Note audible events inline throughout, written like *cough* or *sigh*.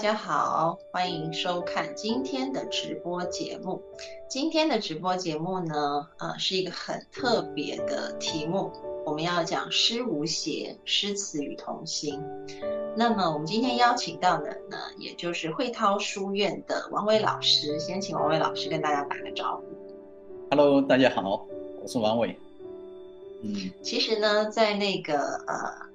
家好，欢迎收看今天的直播节目。今天的直播节目呢，呃，是一个很特别的题目，我们要讲诗无邪，诗词与同心。那么我们今天邀请到的呢，也就是惠涛书院的王伟老师，先请王伟老师跟大家打个招呼。Hello，大家好，我是王伟。嗯，其实呢，在那个呃。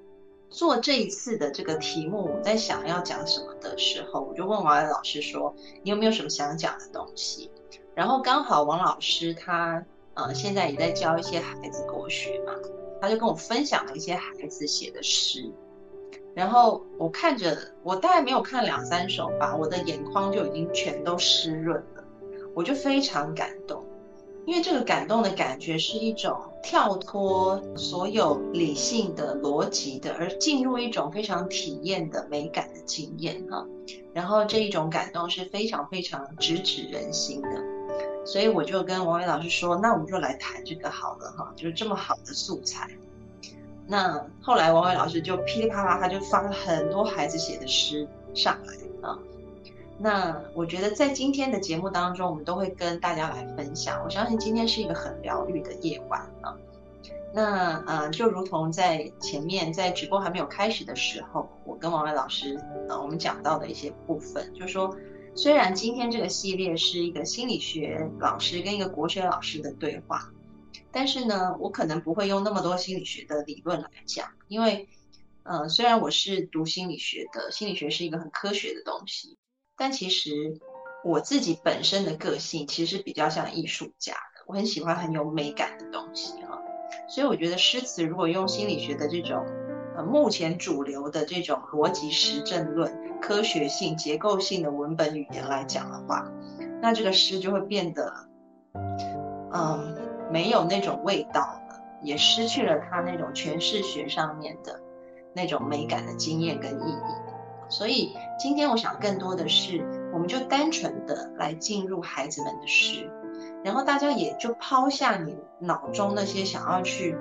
做这一次的这个题目，我在想要讲什么的时候，我就问王老师说：“你有没有什么想讲的东西？”然后刚好王老师他呃现在也在教一些孩子国学嘛，他就跟我分享了一些孩子写的诗。然后我看着，我大概没有看两三首吧，我的眼眶就已经全都湿润了，我就非常感动。因为这个感动的感觉是一种跳脱所有理性的逻辑的，而进入一种非常体验的美感的经验哈。然后这一种感动是非常非常直指人心的，所以我就跟王伟老师说，那我们就来谈这个好了哈，就是这么好的素材。那后来王伟老师就噼里啪啦，他就发了很多孩子写的诗上来啊。那我觉得在今天的节目当中，我们都会跟大家来分享。我相信今天是一个很疗愈的夜晚啊。那呃，就如同在前面在直播还没有开始的时候，我跟王伟老师呃，我们讲到的一些部分，就是说，虽然今天这个系列是一个心理学老师跟一个国学老师的对话，但是呢，我可能不会用那么多心理学的理论来讲，因为呃，虽然我是读心理学的，心理学是一个很科学的东西。但其实我自己本身的个性其实比较像艺术家的，我很喜欢很有美感的东西啊，所以我觉得诗词如果用心理学的这种呃目前主流的这种逻辑实证论、科学性、结构性的文本语言来讲的话，那这个诗就会变得嗯没有那种味道了，也失去了它那种诠释学上面的那种美感的经验跟意义。所以今天我想更多的是，我们就单纯的来进入孩子们的诗，然后大家也就抛下你脑中那些想要去，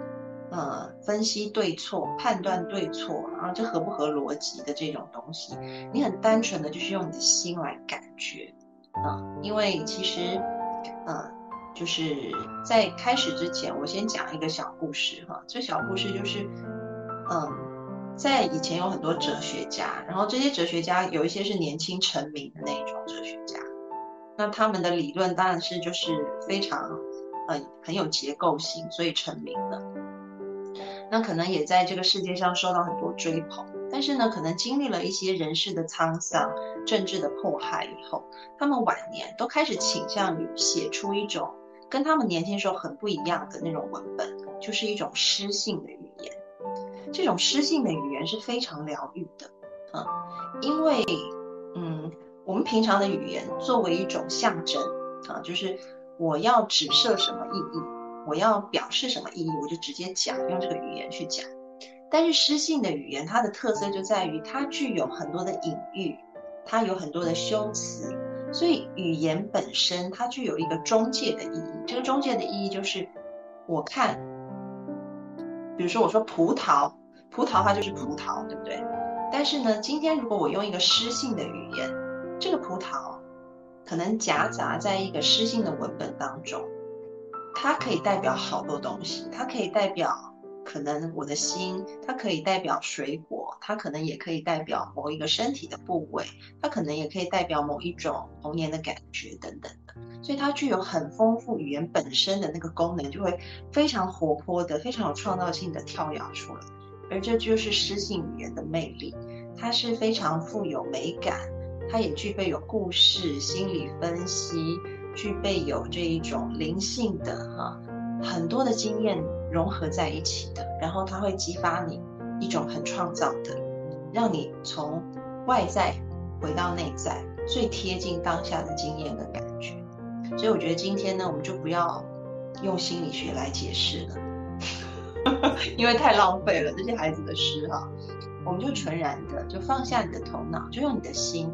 呃，分析对错、判断对错，然后这合不合逻辑的这种东西，你很单纯的就是用你的心来感觉，啊，因为其实，呃，就是在开始之前，我先讲一个小故事哈，这小故事就是，嗯。在以前有很多哲学家，然后这些哲学家有一些是年轻成名的那一种哲学家，那他们的理论当然是就是非常，呃很有结构性，所以成名的。那可能也在这个世界上受到很多追捧，但是呢，可能经历了一些人事的沧桑、政治的迫害以后，他们晚年都开始倾向于写出一种跟他们年轻时候很不一样的那种文本，就是一种诗性的语言。这种诗性的语言是非常疗愈的，啊，因为，嗯，我们平常的语言作为一种象征，啊，就是我要指涉什么意义，我要表示什么意义，我就直接讲，用这个语言去讲。但是诗性的语言，它的特色就在于它具有很多的隐喻，它有很多的修辞，所以语言本身它具有一个中介的意义。这个中介的意义就是，我看，比如说我说葡萄。葡萄它就是葡萄，对不对？但是呢，今天如果我用一个诗性的语言，这个葡萄可能夹杂在一个诗性的文本当中，它可以代表好多东西，它可以代表可能我的心，它可以代表水果，它可能也可以代表某一个身体的部位，它可能也可以代表某一种童年的感觉等等的，所以它具有很丰富语言本身的那个功能，就会非常活泼的、非常有创造性的跳跃出来。而这就是诗性语言的魅力，它是非常富有美感，它也具备有故事、心理分析，具备有这一种灵性的哈，很多的经验融合在一起的，然后它会激发你一种很创造的，让你从外在回到内在，最贴近当下的经验的感觉。所以我觉得今天呢，我们就不要用心理学来解释了，*laughs* 因为太浪费了这些孩子的诗哈。我们就纯然的，就放下你的头脑，就用你的心，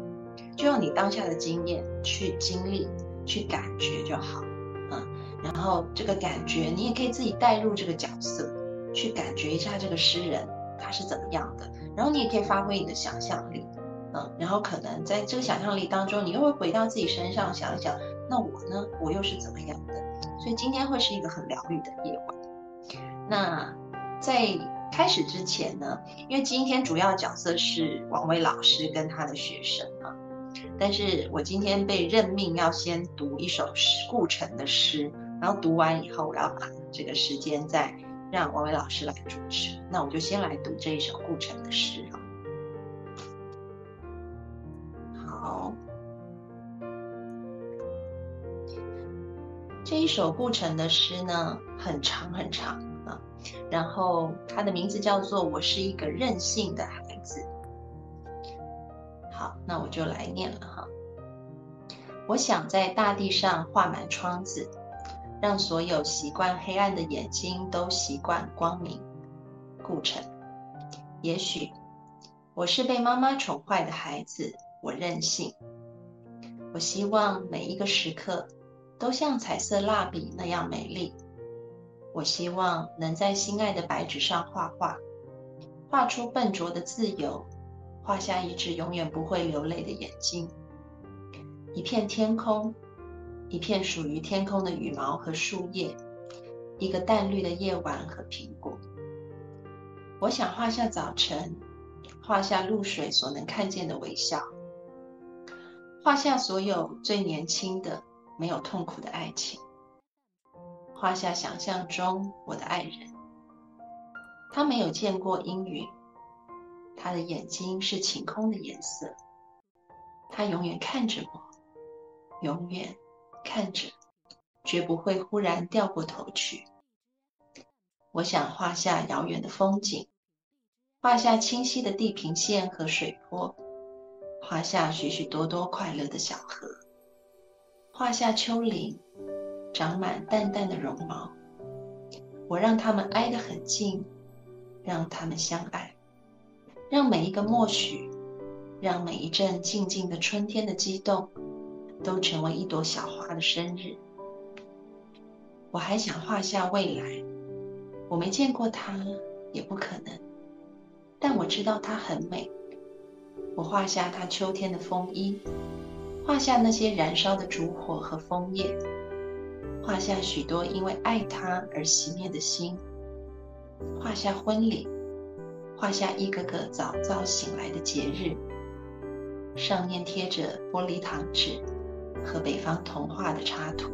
就用你当下的经验去经历、去感觉就好，嗯。然后这个感觉，你也可以自己带入这个角色，去感觉一下这个诗人他是怎么样的。然后你也可以发挥你的想象力，嗯。然后可能在这个想象力当中，你又会回到自己身上想一想，那我呢，我又是怎么样的？所以今天会是一个很疗愈的夜晚。那在。开始之前呢，因为今天主要角色是王伟老师跟他的学生啊，但是我今天被任命要先读一首诗顾城的诗，然后读完以后，我要把这个时间再让王伟老师来主持，那我就先来读这一首顾城的诗啊。好，这一首顾城的诗呢，很长很长。然后他的名字叫做“我是一个任性的孩子”。好，那我就来念了哈。我想在大地上画满窗子，让所有习惯黑暗的眼睛都习惯光明。顾城。也许我是被妈妈宠坏的孩子，我任性。我希望每一个时刻都像彩色蜡笔那样美丽。我希望能在心爱的白纸上画画，画出笨拙的自由，画下一只永远不会流泪的眼睛，一片天空，一片属于天空的羽毛和树叶，一个淡绿的夜晚和苹果。我想画下早晨，画下露水所能看见的微笑，画下所有最年轻的、没有痛苦的爱情。画下想象中我的爱人，他没有见过阴云，他的眼睛是晴空的颜色，他永远看着我，永远看着，绝不会忽然掉过头去。我想画下遥远的风景，画下清晰的地平线和水波，画下许许多多快乐的小河，画下丘陵。长满淡淡的绒毛，我让它们挨得很近，让它们相爱，让每一个默许，让每一阵静静的春天的激动，都成为一朵小花的生日。我还想画下未来，我没见过它，也不可能，但我知道它很美。我画下它秋天的风衣，画下那些燃烧的烛火和枫叶。画下许多因为爱他而熄灭的心，画下婚礼，画下一个个早早醒来的节日，上面贴着玻璃糖纸和北方童话的插图。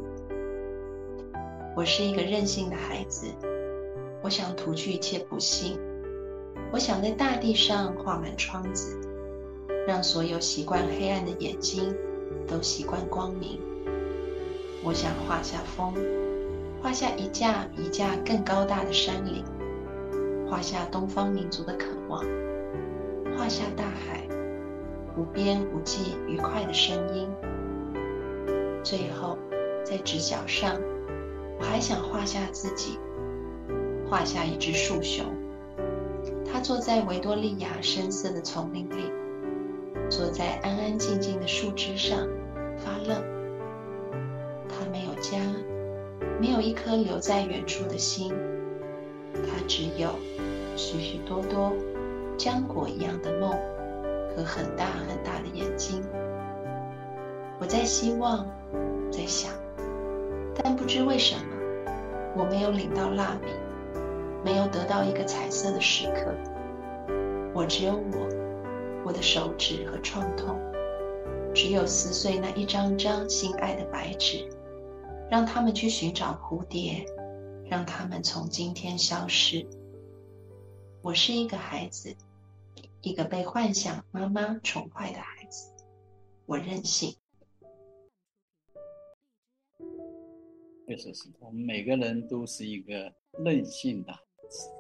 我是一个任性的孩子，我想涂去一切不幸，我想在大地上画满窗子，让所有习惯黑暗的眼睛都习惯光明。我想画下风，画下一架比一架更高大的山岭，画下东方民族的渴望，画下大海无边无际愉快的声音。最后，在直角上，我还想画下自己，画下一只树熊，它坐在维多利亚深色的丛林里，坐在安安静静的树枝上发愣。没有一颗留在远处的心，它只有许许多多浆果一样的梦和很大很大的眼睛。我在希望，在想，但不知为什么，我没有领到蜡笔，没有得到一个彩色的时刻。我只有我，我的手指和创痛，只有撕碎那一张张心爱的白纸。让他们去寻找蝴蝶，让他们从今天消失。我是一个孩子，一个被幻想妈妈宠坏的孩子。我任性。确实是我们每个人都是一个任性的孩子。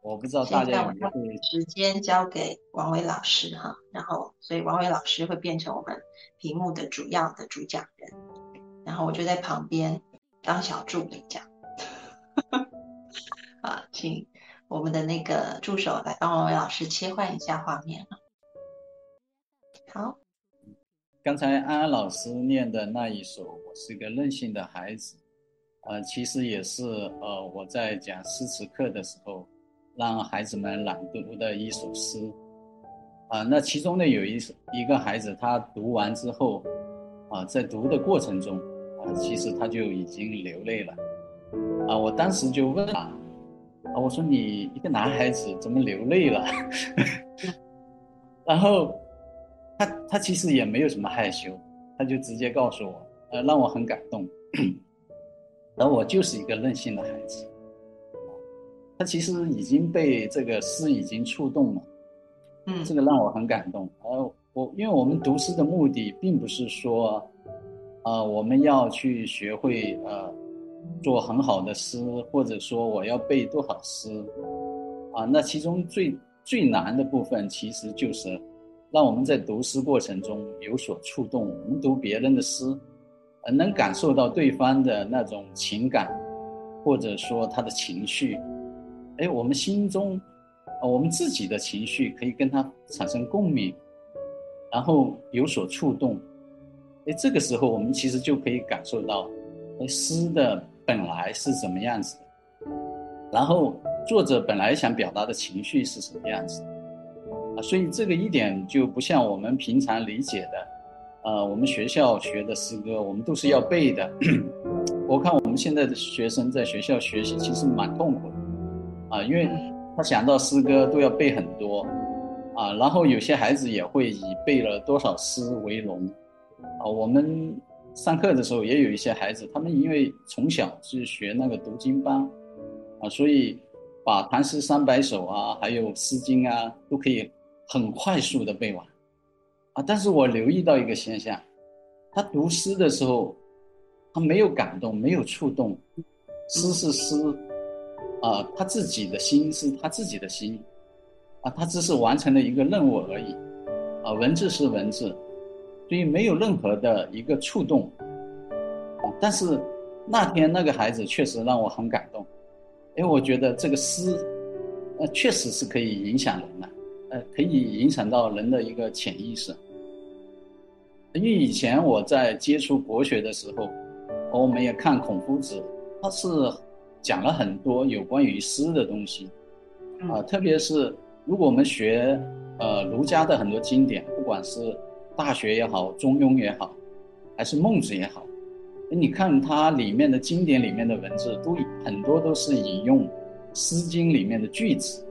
我不知道大家有没有时间交给王伟老师哈，然后所以王伟老师会变成我们屏幕的主要的主讲人，然后我就在旁边当小助理讲。*laughs* 啊，请我们的那个助手来帮王伟老师切换一下画面好，刚才安安老师念的那一首《我是个任性的孩子》，呃，其实也是呃我在讲诗词课的时候。让孩子们朗读的一首诗，啊，那其中呢有一一个孩子，他读完之后，啊，在读的过程中，啊，其实他就已经流泪了，啊，我当时就问他，啊，我说你一个男孩子怎么流泪了？*laughs* 然后他他其实也没有什么害羞，他就直接告诉我，呃，让我很感动，然后我就是一个任性的孩子。他其实已经被这个诗已经触动了，嗯，这个让我很感动。呃，我因为我们读诗的目的并不是说，呃，我们要去学会呃做很好的诗，或者说我要背多少诗，啊，那其中最最难的部分其实就是让我们在读诗过程中有所触动。我们读别人的诗，呃，能感受到对方的那种情感，或者说他的情绪。哎，我们心中，呃，我们自己的情绪可以跟他产生共鸣，然后有所触动。哎，这个时候我们其实就可以感受到，哎，诗的本来是怎么样子，然后作者本来想表达的情绪是什么样子，啊，所以这个一点就不像我们平常理解的，呃，我们学校学的诗歌，我们都是要背的。我看我们现在的学生在学校学习其实蛮痛苦的。啊，因为他想到诗歌都要背很多，啊，然后有些孩子也会以背了多少诗为荣，啊，我们上课的时候也有一些孩子，他们因为从小是学那个读经班，啊，所以把唐诗三百首啊，还有诗经啊，都可以很快速的背完，啊，但是我留意到一个现象，他读诗的时候，他没有感动，没有触动，诗是诗。啊，他自己的心是他自己的心，啊，他只是完成了一个任务而已，啊，文字是文字，所以没有任何的一个触动，啊，但是那天那个孩子确实让我很感动，因为我觉得这个诗，呃，确实是可以影响人的，呃，可以影响到人的一个潜意识，因为以前我在接触国学的时候，我们也看孔夫子，他是。讲了很多有关于诗的东西，啊，特别是如果我们学呃儒家的很多经典，不管是《大学》也好，《中庸》也好，还是《孟子》也好，你看它里面的经典里面的文字，都很多都是引用《诗经》里面的句子，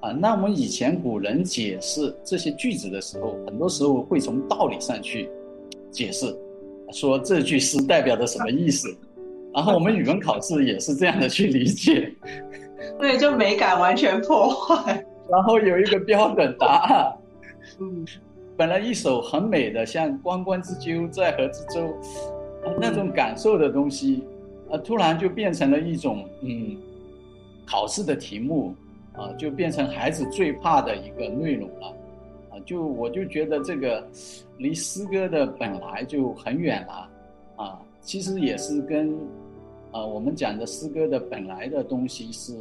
啊，那我们以前古人解释这些句子的时候，很多时候会从道理上去解释，说这句诗代表着什么意思。然后我们语文考试也是这样的去理解，对，就美感完全破坏。然后有一个标准答案，嗯，本来一首很美的，像“关关雎鸠，在河之洲”，那种感受的东西，啊，突然就变成了一种嗯，考试的题目，啊，就变成孩子最怕的一个内容了，啊，就我就觉得这个离诗歌的本来就很远了，啊，其实也是跟。啊，我们讲的诗歌的本来的东西是，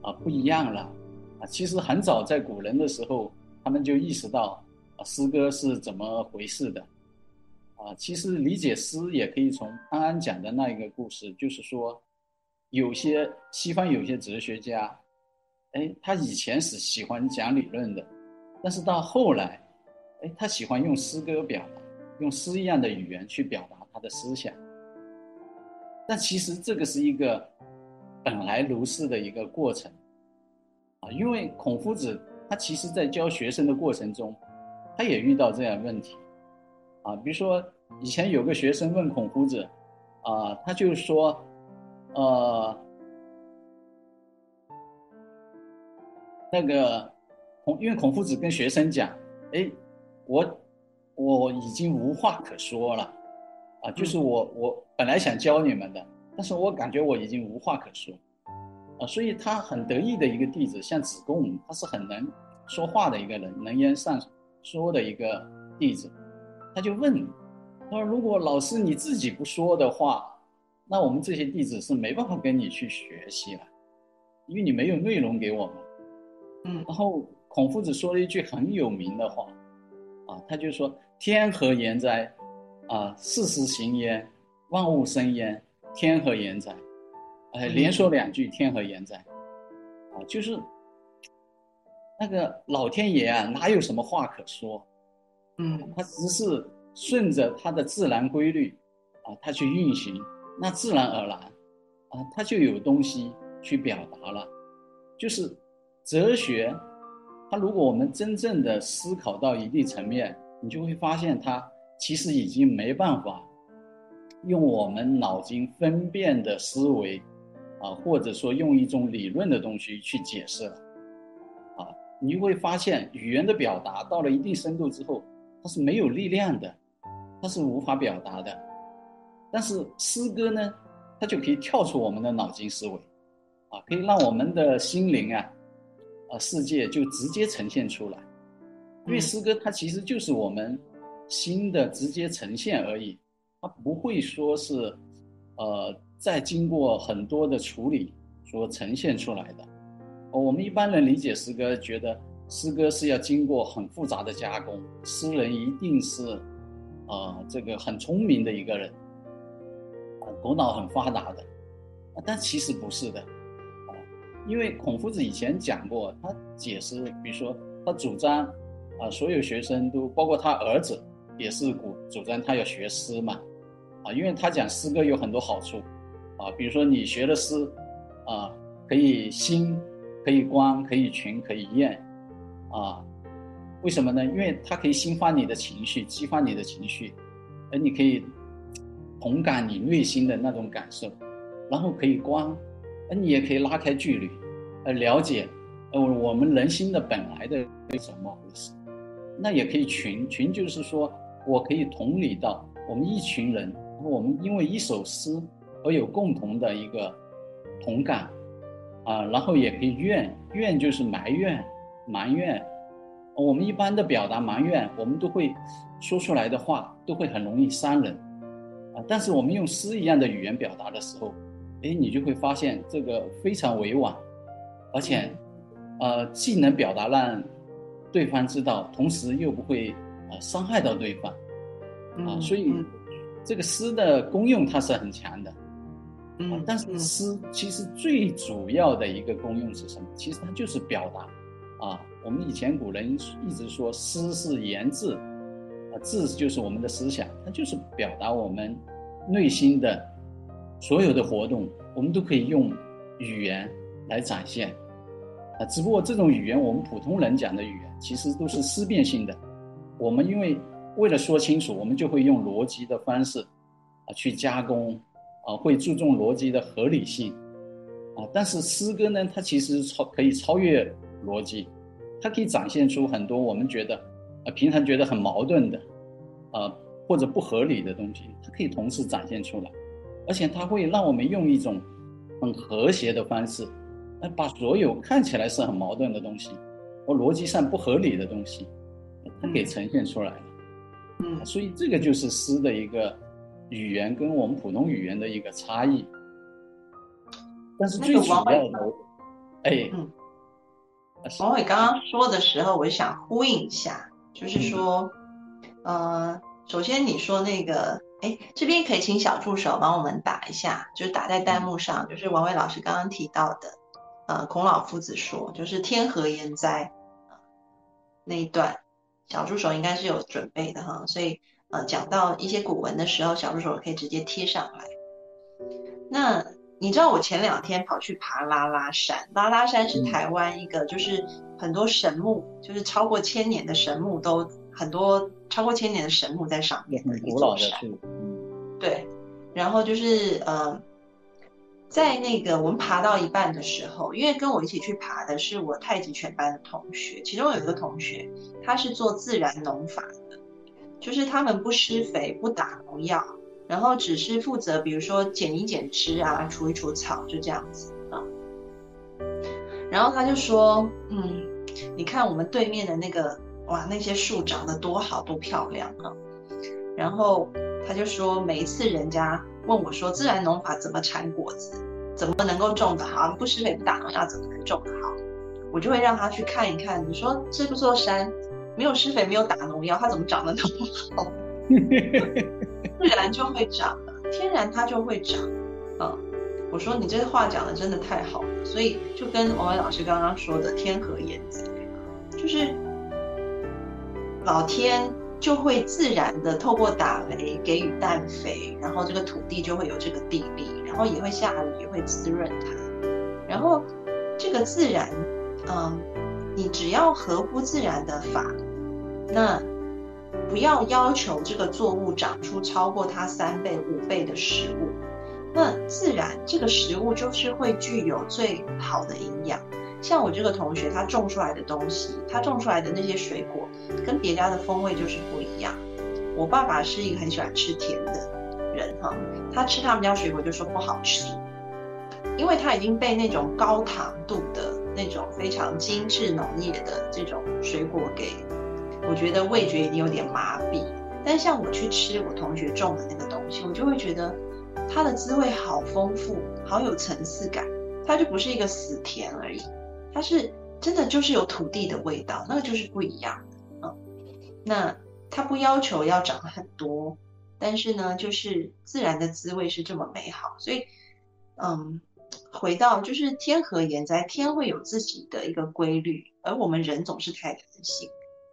啊不一样了，啊，其实很早在古人的时候，他们就意识到，啊诗歌是怎么回事的，啊，其实理解诗也可以从安安讲的那一个故事，就是说，有些西方有些哲学家，哎，他以前是喜欢讲理论的，但是到后来，哎，他喜欢用诗歌表达，用诗一样的语言去表达他的思想。但其实这个是一个本来如是的一个过程啊，因为孔夫子他其实在教学生的过程中，他也遇到这样问题。啊，比如说以前有个学生问孔夫子啊，他就说，呃，那个孔，因为孔夫子跟学生讲，哎，我我已经无话可说了。啊，就是我我本来想教你们的，但是我感觉我已经无话可说，啊，所以他很得意的一个弟子，像子贡，他是很能说话的一个人，能言善说的一个弟子，他就问，他说如果老师你自己不说的话，那我们这些弟子是没办法跟你去学习了，因为你没有内容给我们。嗯，然后孔夫子说了一句很有名的话，啊，他就说天何言哉？啊，四时行焉，万物生焉，天何言哉？哎，连说两句，天何言哉？啊，就是那个老天爷啊，哪有什么话可说？嗯，他只是顺着他的自然规律，啊，他去运行，那自然而然，啊，他就有东西去表达了。就是哲学，它如果我们真正的思考到一定层面，你就会发现它。其实已经没办法用我们脑筋分辨的思维，啊，或者说用一种理论的东西去解释了，啊，你会发现语言的表达到了一定深度之后，它是没有力量的，它是无法表达的。但是诗歌呢，它就可以跳出我们的脑筋思维，啊，可以让我们的心灵啊，啊，世界就直接呈现出来，因为诗歌它其实就是我们。心的直接呈现而已，它不会说是，呃，再经过很多的处理所呈现出来的。我们一般人理解诗歌，觉得诗歌是要经过很复杂的加工，诗人一定是，呃，这个很聪明的一个人，头脑很发达的，但其实不是的，啊，因为孔夫子以前讲过，他解释，比如说他主张，啊，所有学生都包括他儿子。也是主主张他要学诗嘛，啊，因为他讲诗歌有很多好处，啊，比如说你学了诗，啊，可以兴，可以观，可以群，可以验，啊，为什么呢？因为它可以兴发你的情绪，激发你的情绪，而你可以同感你内心的那种感受，然后可以观，而你也可以拉开距离，呃，了解，呃，我们人心的本来的是怎么回事，那也可以群，群就是说。我可以同理到我们一群人，我们因为一首诗而有共同的一个同感，啊，然后也可以怨怨就是埋怨埋怨，我们一般的表达埋怨，我们都会说出来的话都会很容易伤人，啊，但是我们用诗一样的语言表达的时候，哎，你就会发现这个非常委婉，而且，呃，既能表达让对方知道，同时又不会。啊，伤害到对方，啊，所以这个诗的功用它是很强的，嗯，但是诗其实最主要的一个功用是什么？其实它就是表达，啊，我们以前古人一直说诗是言志，啊，志就是我们的思想，它就是表达我们内心的所有的活动，我们都可以用语言来展现，啊，只不过这种语言我们普通人讲的语言其实都是思辨性的。我们因为为了说清楚，我们就会用逻辑的方式啊去加工，啊会注重逻辑的合理性，啊但是诗歌呢，它其实超可以超越逻辑，它可以展现出很多我们觉得啊平常觉得很矛盾的，啊或者不合理的东西，它可以同时展现出来，而且它会让我们用一种很和谐的方式，来把所有看起来是很矛盾的东西，或逻辑上不合理的东西。它给呈现出来了，嗯，所以这个就是诗的一个语言跟我们普通语言的一个差异。但是最主要的，哎，嗯，王伟刚刚说的时候，我想呼应一下，就是说，呃，首先你说那个，哎，这边可以请小助手帮我们打一下，就是打在弹幕上，就是王伟老师刚刚提到的，呃，孔老夫子说，就是“天何言哉”那一段。小助手应该是有准备的哈，所以呃讲到一些古文的时候，小助手可以直接贴上来。那你知道我前两天跑去爬拉拉山，拉拉山是台湾一个就是很多神木，就是超过千年的神木都很多超过千年的神木在上面的一座山。对，然后就是呃。在那个我们爬到一半的时候，因为跟我一起去爬的是我太极拳班的同学，其中有一个同学他是做自然农法的，就是他们不施肥、不打农药，然后只是负责比如说剪一剪枝啊，除一除草，就这样子啊。然后他就说，嗯，你看我们对面的那个，哇，那些树长得多好多漂亮啊。然后他就说，每一次人家问我说，自然农法怎么产果子，怎么能够种得好，不施肥不打农药怎么能种得好？我就会让他去看一看。你说这座山没有施肥，没有打农药，它怎么长得那么好？自然就会长了，天然它就会长。嗯，我说你这话讲的真的太好了，所以就跟王伟老师刚刚说的“天和言子”，就是老天就会自然的透过打雷给予氮肥，然后这个土地就会有这个地力，然后也会下雨，也会滋润它，然后这个自然。嗯，你只要合乎自然的法，那不要要求这个作物长出超过它三倍、五倍的食物，那自然这个食物就是会具有最好的营养。像我这个同学，他种出来的东西，他种出来的那些水果，跟别家的风味就是不一样。我爸爸是一个很喜欢吃甜的人哈，他吃他们家水果就说不好吃，因为他已经被那种高糖度的。那种非常精致浓烈的这种水果，给我觉得味觉已经有点麻痹。但像我去吃我同学种的那个东西，我就会觉得它的滋味好丰富，好有层次感。它就不是一个死甜而已，它是真的就是有土地的味道，那个就是不一样。嗯，那它不要求要长很多，但是呢，就是自然的滋味是这么美好，所以嗯。回到就是天和言在，天会有自己的一个规律，而我们人总是太贪心，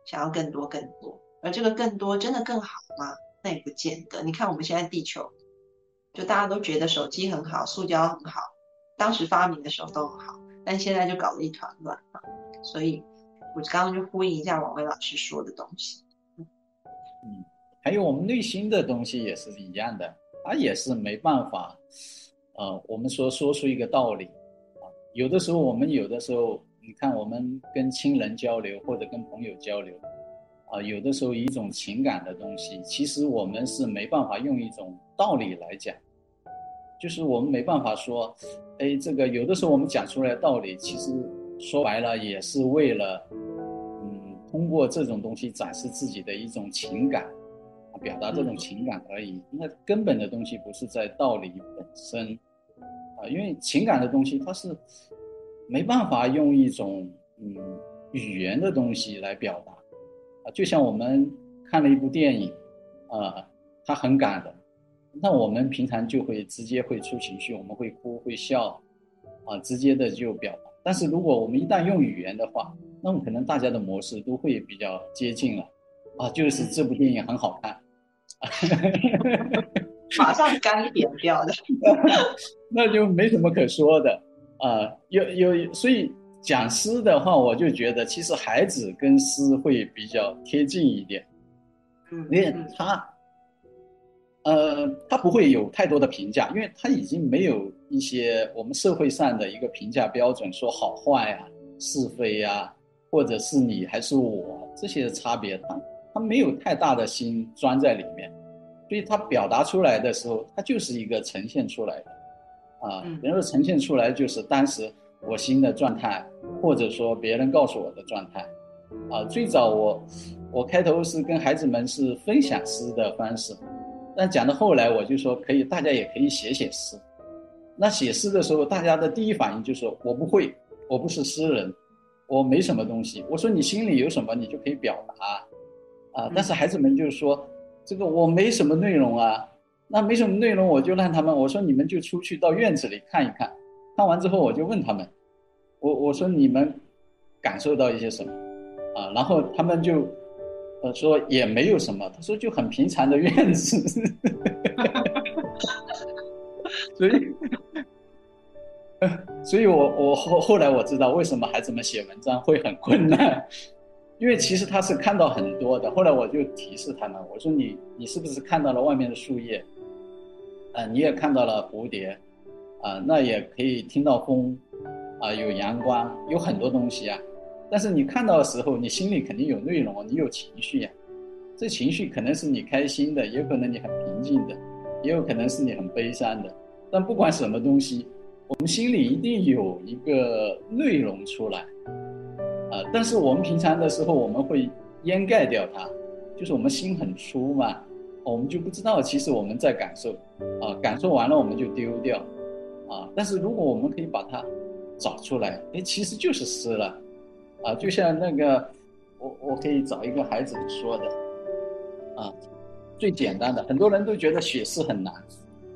想要更多更多，而这个更多真的更好吗？那也不见得。你看我们现在地球，就大家都觉得手机很好，塑胶很好，当时发明的时候都很好，但现在就搞得一团乱啊。所以，我刚刚就呼应一下王威老师说的东西。嗯，还有我们内心的东西也是一样的，它也是没办法。啊，我们说说出一个道理，啊，有的时候我们有的时候，你看我们跟亲人交流或者跟朋友交流，啊，有的时候一种情感的东西，其实我们是没办法用一种道理来讲，就是我们没办法说，哎，这个有的时候我们讲出来的道理，其实说白了也是为了，嗯，通过这种东西展示自己的一种情感。表达这种情感而已，那根本的东西不是在道理本身，啊，因为情感的东西它是没办法用一种嗯语言的东西来表达，啊，就像我们看了一部电影，啊，它很感人，那我们平常就会直接会出情绪，我们会哭会笑，啊，直接的就表达。但是如果我们一旦用语言的话，那么可能大家的模式都会比较接近了，啊，就是这部电影很好看。马上干点掉的，*laughs* 那就没什么可说的啊。有有，所以讲诗的话，我就觉得其实孩子跟诗会比较贴近一点。嗯，因为他，呃，他不会有太多的评价，因为他已经没有一些我们社会上的一个评价标准，说好坏呀、是非呀，或者是你还是我这些差别，他。他没有太大的心钻在里面，所以他表达出来的时候，他就是一个呈现出来的，啊，然后呈现出来就是当时我心的状态，或者说别人告诉我的状态，啊，最早我我开头是跟孩子们是分享诗的方式，但讲到后来我就说可以，大家也可以写写诗，那写诗的时候，大家的第一反应就是我不会，我不是诗人，我没什么东西，我说你心里有什么，你就可以表达。啊！但是孩子们就是说，这个我没什么内容啊，那没什么内容，我就让他们，我说你们就出去到院子里看一看，看完之后我就问他们，我我说你们感受到一些什么啊？然后他们就呃说也没有什么，他说就很平常的院子，*laughs* 所以，*laughs* 所以我我后后来我知道为什么孩子们写文章会很困难。因为其实他是看到很多的，后来我就提示他们，我说你你是不是看到了外面的树叶，啊，你也看到了蝴蝶，啊，那也可以听到风，啊，有阳光，有很多东西啊，但是你看到的时候，你心里肯定有内容，你有情绪呀，这情绪可能是你开心的，也有可能你很平静的，也有可能是你很悲伤的。但不管什么东西，我们心里一定有一个内容出来，啊，但是我们平常的时候我们会掩盖掉它，就是我们心很粗嘛，我们就不知道其实我们在感受，啊，感受完了我们就丢掉，啊，但是如果我们可以把它找出来，哎，其实就是诗了，啊，就像那个我我可以找一个孩子说的，啊，最简单的，很多人都觉得写诗很难，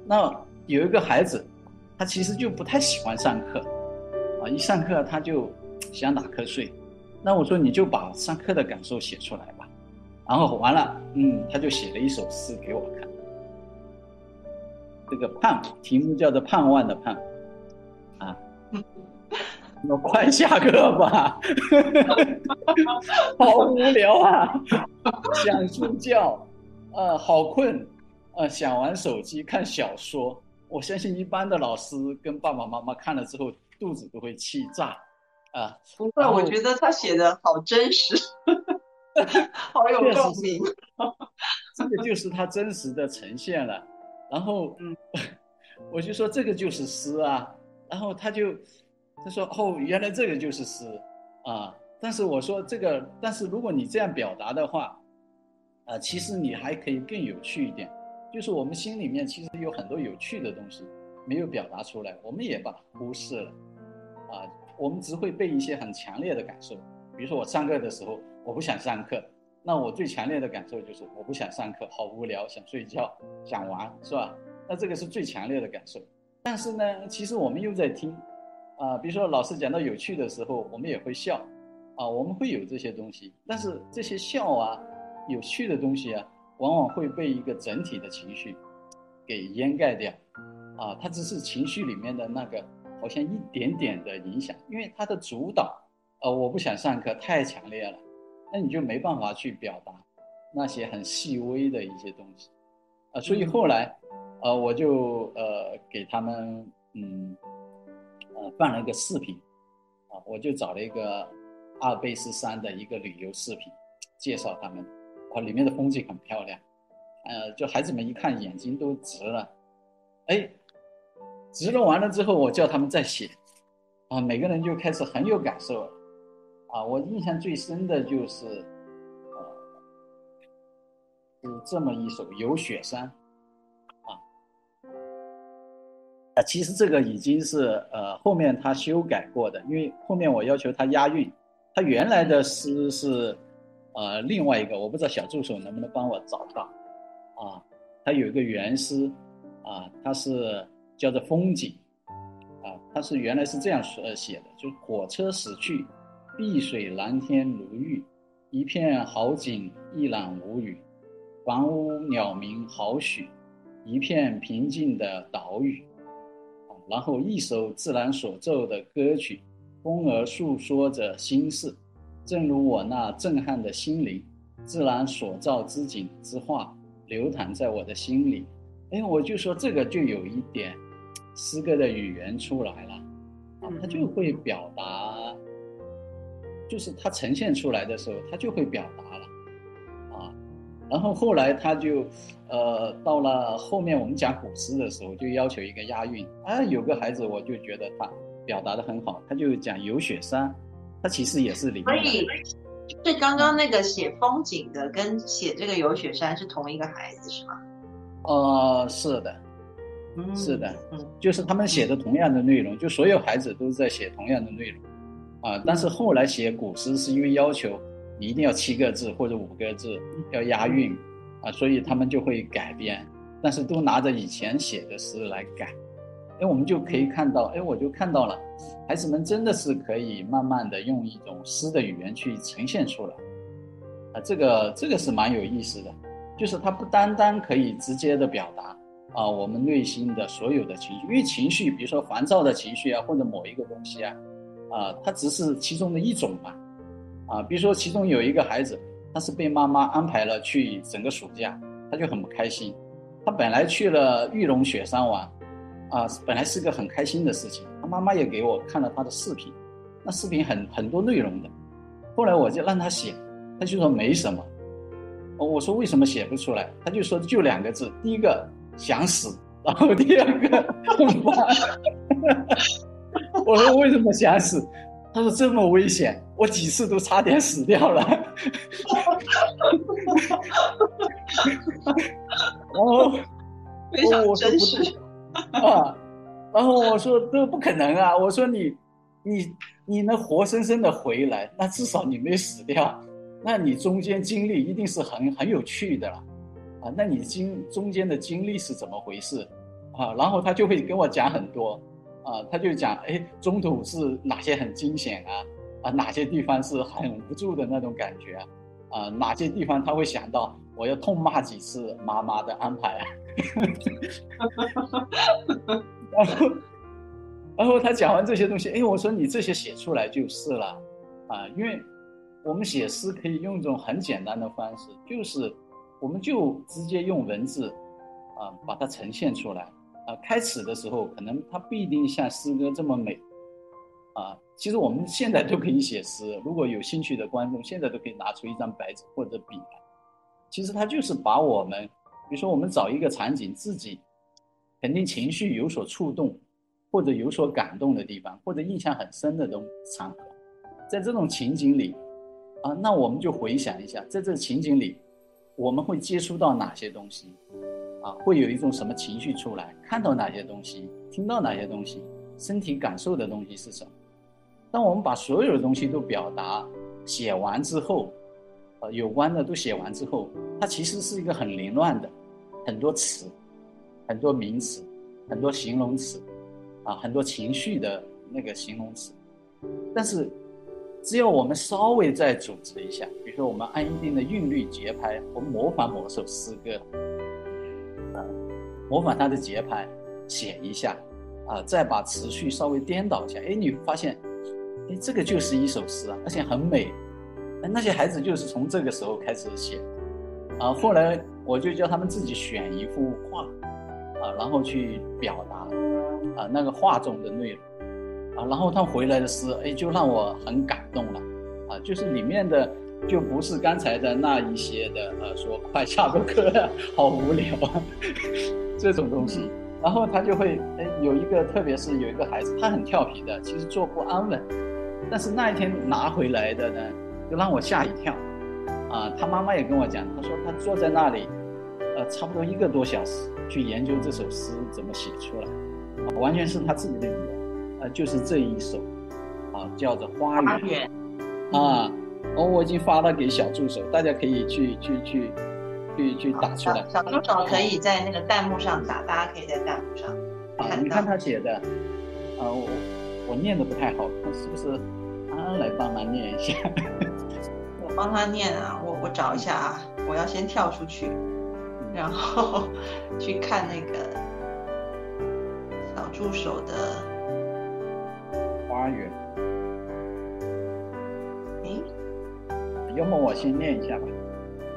那。有一个孩子，他其实就不太喜欢上课，啊，一上课他就想打瞌睡。那我说你就把上课的感受写出来吧。然后完了，嗯，他就写了一首诗给我看。这个盼，题目叫做《盼望的盼》，啊，我快下课吧，*laughs* 好无聊啊，想睡觉，呃，好困，呃，想玩手机看小说。我相信一般的老师跟爸爸妈妈看了之后，肚子都会气炸，啊！不会，我觉得他写的好真实，*laughs* 好有共鸣。*laughs* 这个就是他真实的呈现了。然后，嗯，*laughs* 我就说这个就是诗啊。然后他就他说哦，原来这个就是诗啊。但是我说这个，但是如果你这样表达的话，啊，其实你还可以更有趣一点。就是我们心里面其实有很多有趣的东西没有表达出来，我们也把它忽视了，啊，我们只会被一些很强烈的感受，比如说我上课的时候我不想上课，那我最强烈的感受就是我不想上课，好无聊，想睡觉，想玩，是吧？那这个是最强烈的感受。但是呢，其实我们又在听，啊，比如说老师讲到有趣的时候，我们也会笑，啊，我们会有这些东西，但是这些笑啊，有趣的东西啊。往往会被一个整体的情绪给掩盖掉，啊，它只是情绪里面的那个好像一点点的影响，因为它的主导，呃，我不想上课太强烈了，那你就没办法去表达那些很细微的一些东西，啊，所以后来，呃，我就呃给他们嗯，呃办了一个视频，啊，我就找了一个阿尔卑斯山的一个旅游视频，介绍他们。哇，里面的风景很漂亮，呃，就孩子们一看眼睛都直了，哎，直了完了之后，我叫他们再写，啊，每个人就开始很有感受了，啊，我印象最深的就是，呃，是这么一首《有雪山》，啊，啊，其实这个已经是呃后面他修改过的，因为后面我要求他押韵，他原来的诗是。呃，另外一个我不知道小助手能不能帮我找到，啊，他有一个原诗，啊，它是叫做风景，啊，它是原来是这样说写的，就是火车驶去，碧水蓝天如玉，一片好景一览无余，房屋鸟鸣好许，一片平静的岛屿，啊，然后一首自然所奏的歌曲，风儿诉说着心事。正如我那震撼的心灵，自然所造之景之画，流淌在我的心里。哎，我就说这个就有一点诗歌的语言出来了，啊，它就会表达，就是他呈现出来的时候，他就会表达了，啊，然后后来他就，呃，到了后面我们讲古诗的时候，就要求一个押韵。啊，有个孩子我就觉得他表达的很好，他就讲游雪山。他其实也是里面，所以是刚刚那个写风景的跟写这个游雪山是同一个孩子是吗？呃，是的，是的，嗯，就是他们写的同样的内容，就所有孩子都是在写同样的内容，啊，但是后来写古诗是因为要求你一定要七个字或者五个字要押韵，啊，所以他们就会改编，但是都拿着以前写的诗来改。哎，我们就可以看到，哎，我就看到了，孩子们真的是可以慢慢的用一种诗的语言去呈现出来，啊，这个这个是蛮有意思的，就是它不单单可以直接的表达啊我们内心的所有的情绪，因为情绪，比如说烦躁的情绪啊，或者某一个东西啊，啊，它只是其中的一种嘛，啊，比如说其中有一个孩子，他是被妈妈安排了去整个暑假，他就很不开心，他本来去了玉龙雪山玩。啊，本来是个很开心的事情，他妈妈也给我看了他的视频，那视频很很多内容的，后来我就让他写，他就说没什么，我说为什么写不出来？他就说就两个字，第一个想死，然后第二个 *laughs* 痛发。我说为什么想死？他说这么危险，我几次都差点死掉了。然后非常真实啊，然后我说这不可能啊！我说你你你能活生生的回来，那至少你没死掉，那你中间经历一定是很很有趣的了啊！那你经中间的经历是怎么回事啊？然后他就会跟我讲很多。啊，他就讲，哎，中途是哪些很惊险啊？啊，哪些地方是很无助的那种感觉啊？哪些地方他会想到我要痛骂几次妈妈的安排啊？*laughs* 然后，然后他讲完这些东西，哎，我说你这些写出来就是了，啊，因为我们写诗可以用一种很简单的方式，就是我们就直接用文字，啊，把它呈现出来。啊，开始的时候可能它不一定像诗歌这么美，啊，其实我们现在都可以写诗，如果有兴趣的观众，现在都可以拿出一张白纸或者笔来。其实它就是把我们，比如说我们找一个场景，自己肯定情绪有所触动，或者有所感动的地方，或者印象很深的东场合，在这种情景里，啊，那我们就回想一下，在这情景里，我们会接触到哪些东西。啊，会有一种什么情绪出来？看到哪些东西，听到哪些东西，身体感受的东西是什么？当我们把所有的东西都表达写完之后，呃，有关的都写完之后，它其实是一个很凌乱的，很多词，很多名词，很多形容词，啊，很多情绪的那个形容词。但是，只要我们稍微再组织一下，比如说我们按一定的韵律节拍，我们模仿某首诗歌。模仿它的节拍，写一下，啊，再把词序稍微颠倒一下，哎，你发现，哎，这个就是一首诗啊，而且很美。那些孩子就是从这个时候开始写，啊，后来我就叫他们自己选一幅画，啊，然后去表达，啊，那个画中的内容，啊，然后他回来的诗，哎，就让我很感动了，啊，就是里面的就不是刚才的那一些的，呃，说快下个课了，好无聊啊。这种东西，然后他就会，哎，有一个，特别是有一个孩子，他很调皮的，其实坐不安稳，但是那一天拿回来的呢，就让我吓一跳，啊，他妈妈也跟我讲，他说他坐在那里，呃，差不多一个多小时去研究这首诗怎么写出来，啊，完全是他自己的语言，呃，就是这一首，啊，叫做《花园》，啊，哦，我已经发了给小助手，大家可以去去去。去去打出来，小助手可以在那个弹幕上打，大家可以在弹幕上啊。你看他写的，啊，我我念的不太好，是不是安安来帮忙念一下？*laughs* 我帮他念啊，我我找一下啊，我要先跳出去，*laughs* 然后 *laughs* 去看那个小助手的花园。哎，要么我先念一下吧。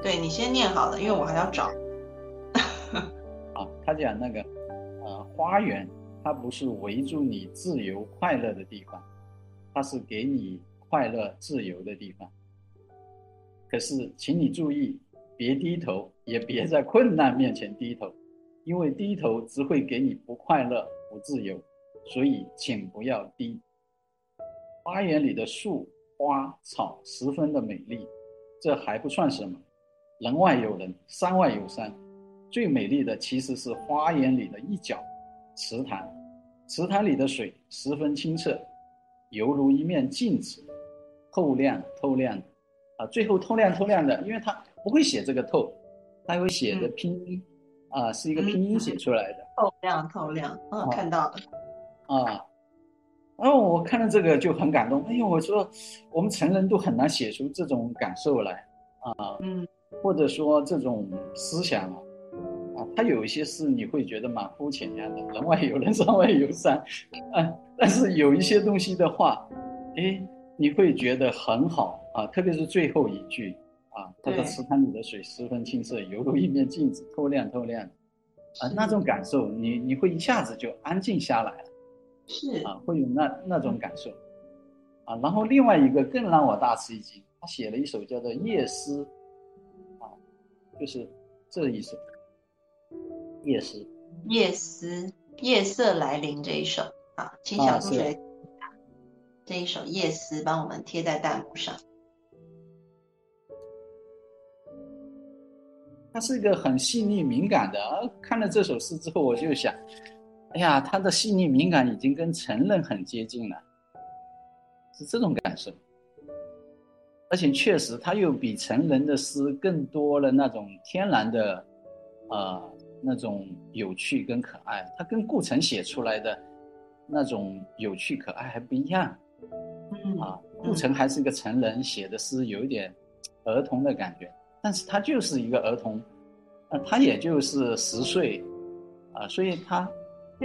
对你先念好了，因为我还要找。*laughs* 好，他讲那个，呃，花园，它不是围住你自由快乐的地方，它是给你快乐自由的地方。可是，请你注意，别低头，也别在困难面前低头，因为低头只会给你不快乐、不自由。所以，请不要低。花园里的树花草十分的美丽，这还不算什么。人外有人，山外有山，最美丽的其实是花园里的一角池塘。池塘里的水十分清澈，犹如一面镜子，透亮透亮的。啊，最后透亮透亮的，因为他不会写这个透，他会写的拼音，啊，是一个拼音写出来的。透亮透亮，嗯，看到了。啊，然后我看到这个就很感动。哎呦，我说我们成人都很难写出这种感受来。啊，嗯。或者说这种思想啊，啊，它有一些是你会觉得蛮肤浅一样的，人外有人，山外有山，啊，但是有一些东西的话，哎，你会觉得很好啊，特别是最后一句啊，他说池塘里的水十分清澈，犹如一面镜子，透亮透亮，啊，那种感受，你你会一下子就安静下来了，是。啊，会有那那种感受，啊，然后另外一个更让我大吃一惊，他写了一首叫做《夜思》。就是这一首夜思，夜思夜色来临这一首啊，请小同学这一首夜思帮我们贴在弹幕上。他是一个很细腻敏感的，看了这首诗之后，我就想，哎呀，他的细腻敏感已经跟成人很接近了，是这种感受。而且确实，他又比成人的诗更多了那种天然的，呃，那种有趣跟可爱。他跟顾城写出来的那种有趣可爱还不一样。嗯啊，顾城还是一个成人写的诗，有一点儿童的感觉。但是他就是一个儿童，呃，他也就是十岁，啊，所以他，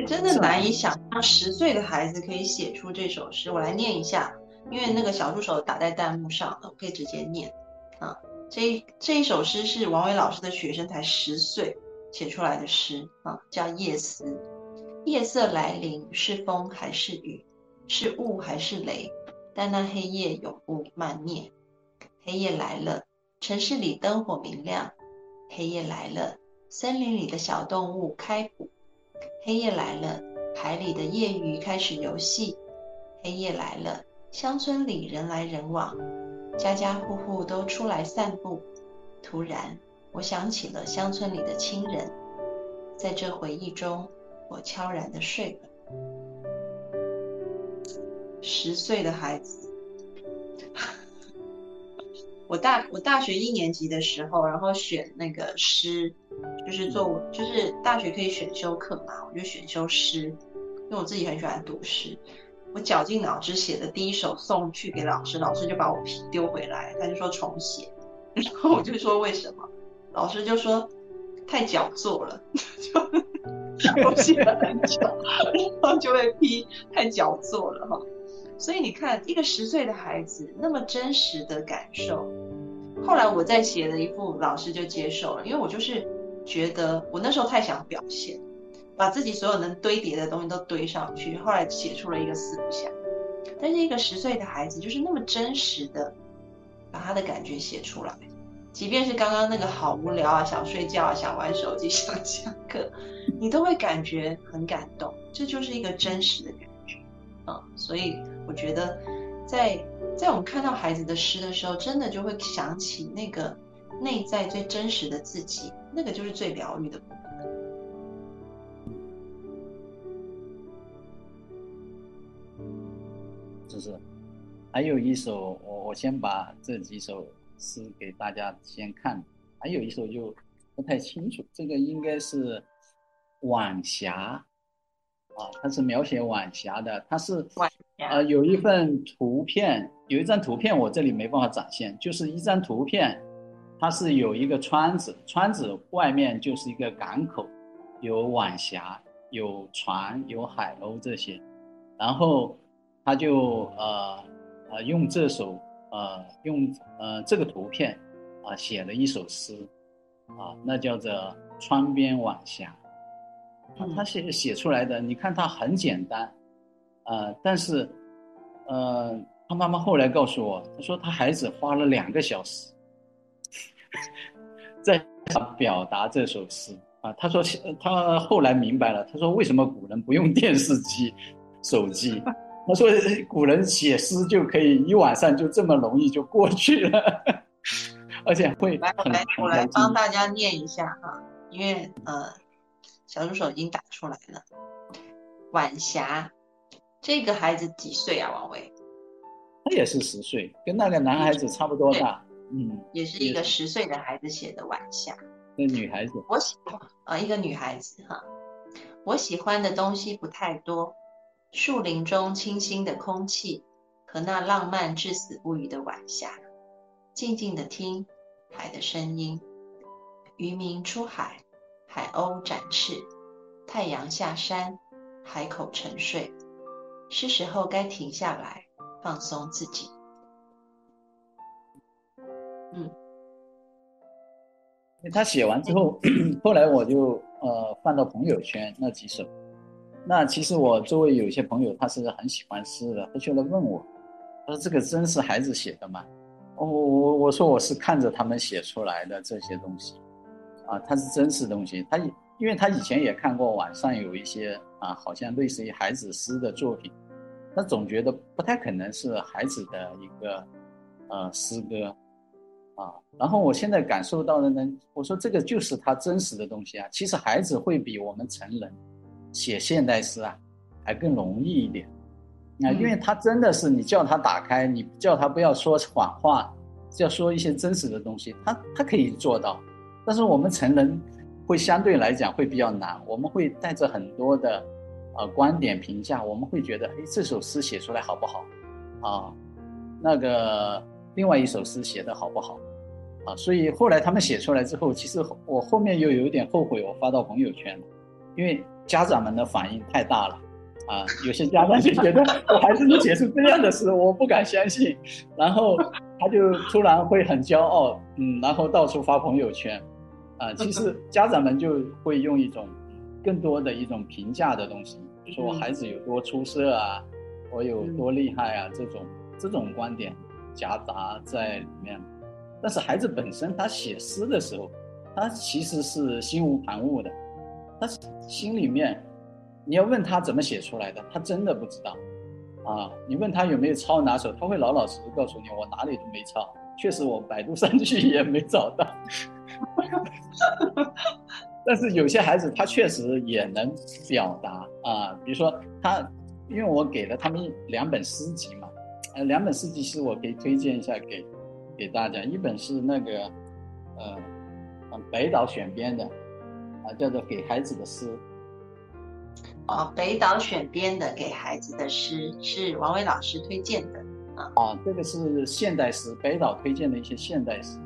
真的难以想象十岁的孩子可以写出这首诗。我来念一下，因为那个小助手打在弹幕上了，我可以直接念。啊，这这一首诗是王伟老师的学生才十岁写出来的诗啊，叫《夜思》。夜色来临，是风还是雨？是雾还是雷？但那黑夜永不漫灭。黑夜来了。城市里灯火明亮，黑夜来了；森林里的小动物开捕，黑夜来了；海里的夜鱼开始游戏，黑夜来了；乡村里人来人往，家家户户都出来散步。突然，我想起了乡村里的亲人，在这回忆中，我悄然的睡了。十岁的孩子。*laughs* 我大我大学一年级的时候，然后选那个诗，就是做就是大学可以选修课嘛，我就选修诗，因为我自己很喜欢读诗。我绞尽脑汁写的第一首送去给老师，老师就把我批丢回来，他就说重写，*laughs* 然后我就说为什么？老师就说太矫作了，*laughs* 就我写了很久，然后就会批太矫作了哈。所以你看，一个十岁的孩子那么真实的感受，后来我再写了一副，老师就接受了，因为我就是觉得我那时候太想表现，把自己所有能堆叠的东西都堆上去，后来写出了一个四不像。但是一个十岁的孩子就是那么真实的把他的感觉写出来，即便是刚刚那个好无聊啊，想睡觉啊，想玩手机，*laughs* 想下课，你都会感觉很感动，这就是一个真实的感觉啊，所以。我觉得，在在我们看到孩子的诗的时候，真的就会想起那个内在最真实的自己，那个就是最疗愈的部分。就是，还有一首，我我先把这几首诗给大家先看，还有一首就不太清楚，这个应该是晚霞。啊，它是描写晚霞的，它是呃有一份图片，有一张图片我这里没办法展现，就是一张图片，它是有一个窗子，窗子外面就是一个港口，有晚霞，有船，有海鸥这些，然后他就呃呃用这首呃用呃这个图片啊写了一首诗，啊那叫做窗边晚霞。他写写出来的，你看他很简单，呃，但是，呃，他妈妈后来告诉我，他说他孩子花了两个小时，在表达这首诗啊。他说他后来明白了，他说为什么古人不用电视机、手机？他说古人写诗就可以一晚上就这么容易就过去了，而且会来来，我来帮大家念一下哈，因为呃。小助手已经打出来了。晚霞，这个孩子几岁啊？王伟，他也是十岁，跟那个男孩子差不多大。嗯，也是一个十岁的孩子写的晚霞。那女孩子，我喜欢啊，一个女孩子哈。我喜欢的东西不太多，树林中清新的空气和那浪漫至死不渝的晚霞，静静的听海的声音，渔民出海。海鸥展翅，太阳下山，海口沉睡，是时候该停下来放松自己。嗯，他写完之后，*clears throat* 后来我就呃放到朋友圈那几首。那其实我周围有些朋友，他是很喜欢诗的，他就来问我，他说：“这个真是孩子写的吗？”我我我说我是看着他们写出来的这些东西。啊，他是真实东西，它因为他以前也看过网上有一些啊，好像类似于孩子诗的作品，他总觉得不太可能是孩子的一个呃诗歌啊。然后我现在感受到的呢，我说这个就是他真实的东西啊。其实孩子会比我们成人写现代诗啊还更容易一点。啊，因为他真的是你叫他打开，你叫他不要说谎话，要说一些真实的东西，他他可以做到。但是我们成人会相对来讲会比较难，我们会带着很多的呃观点评价，我们会觉得，哎，这首诗写出来好不好？啊，那个另外一首诗写的好不好？啊，所以后来他们写出来之后，其实我后面又有一点后悔，我发到朋友圈了，因为家长们的反应太大了。啊，有些家长就觉得 *laughs* 我孩子能写出这样的诗，我不敢相信，然后他就突然会很骄傲，嗯，然后到处发朋友圈，啊，其实家长们就会用一种更多的一种评价的东西，说我孩子有多出色啊，我有多厉害啊，这种这种观点夹杂在里面，但是孩子本身他写诗的时候，他其实是心无旁骛的，他心里面。你要问他怎么写出来的，他真的不知道，啊，你问他有没有抄哪首，他会老老实实告诉你，我哪里都没抄，确实我百度上去也没找到。*laughs* 但是有些孩子他确实也能表达啊，比如说他，因为我给了他们两本诗集嘛，呃，两本诗集是我可以推荐一下给给大家，一本是那个呃，北岛选编的，啊，叫做《给孩子的诗》。哦，北岛选编的给孩子的诗是王伟老师推荐的啊。啊，这个是现代诗，北岛推荐的一些现代诗。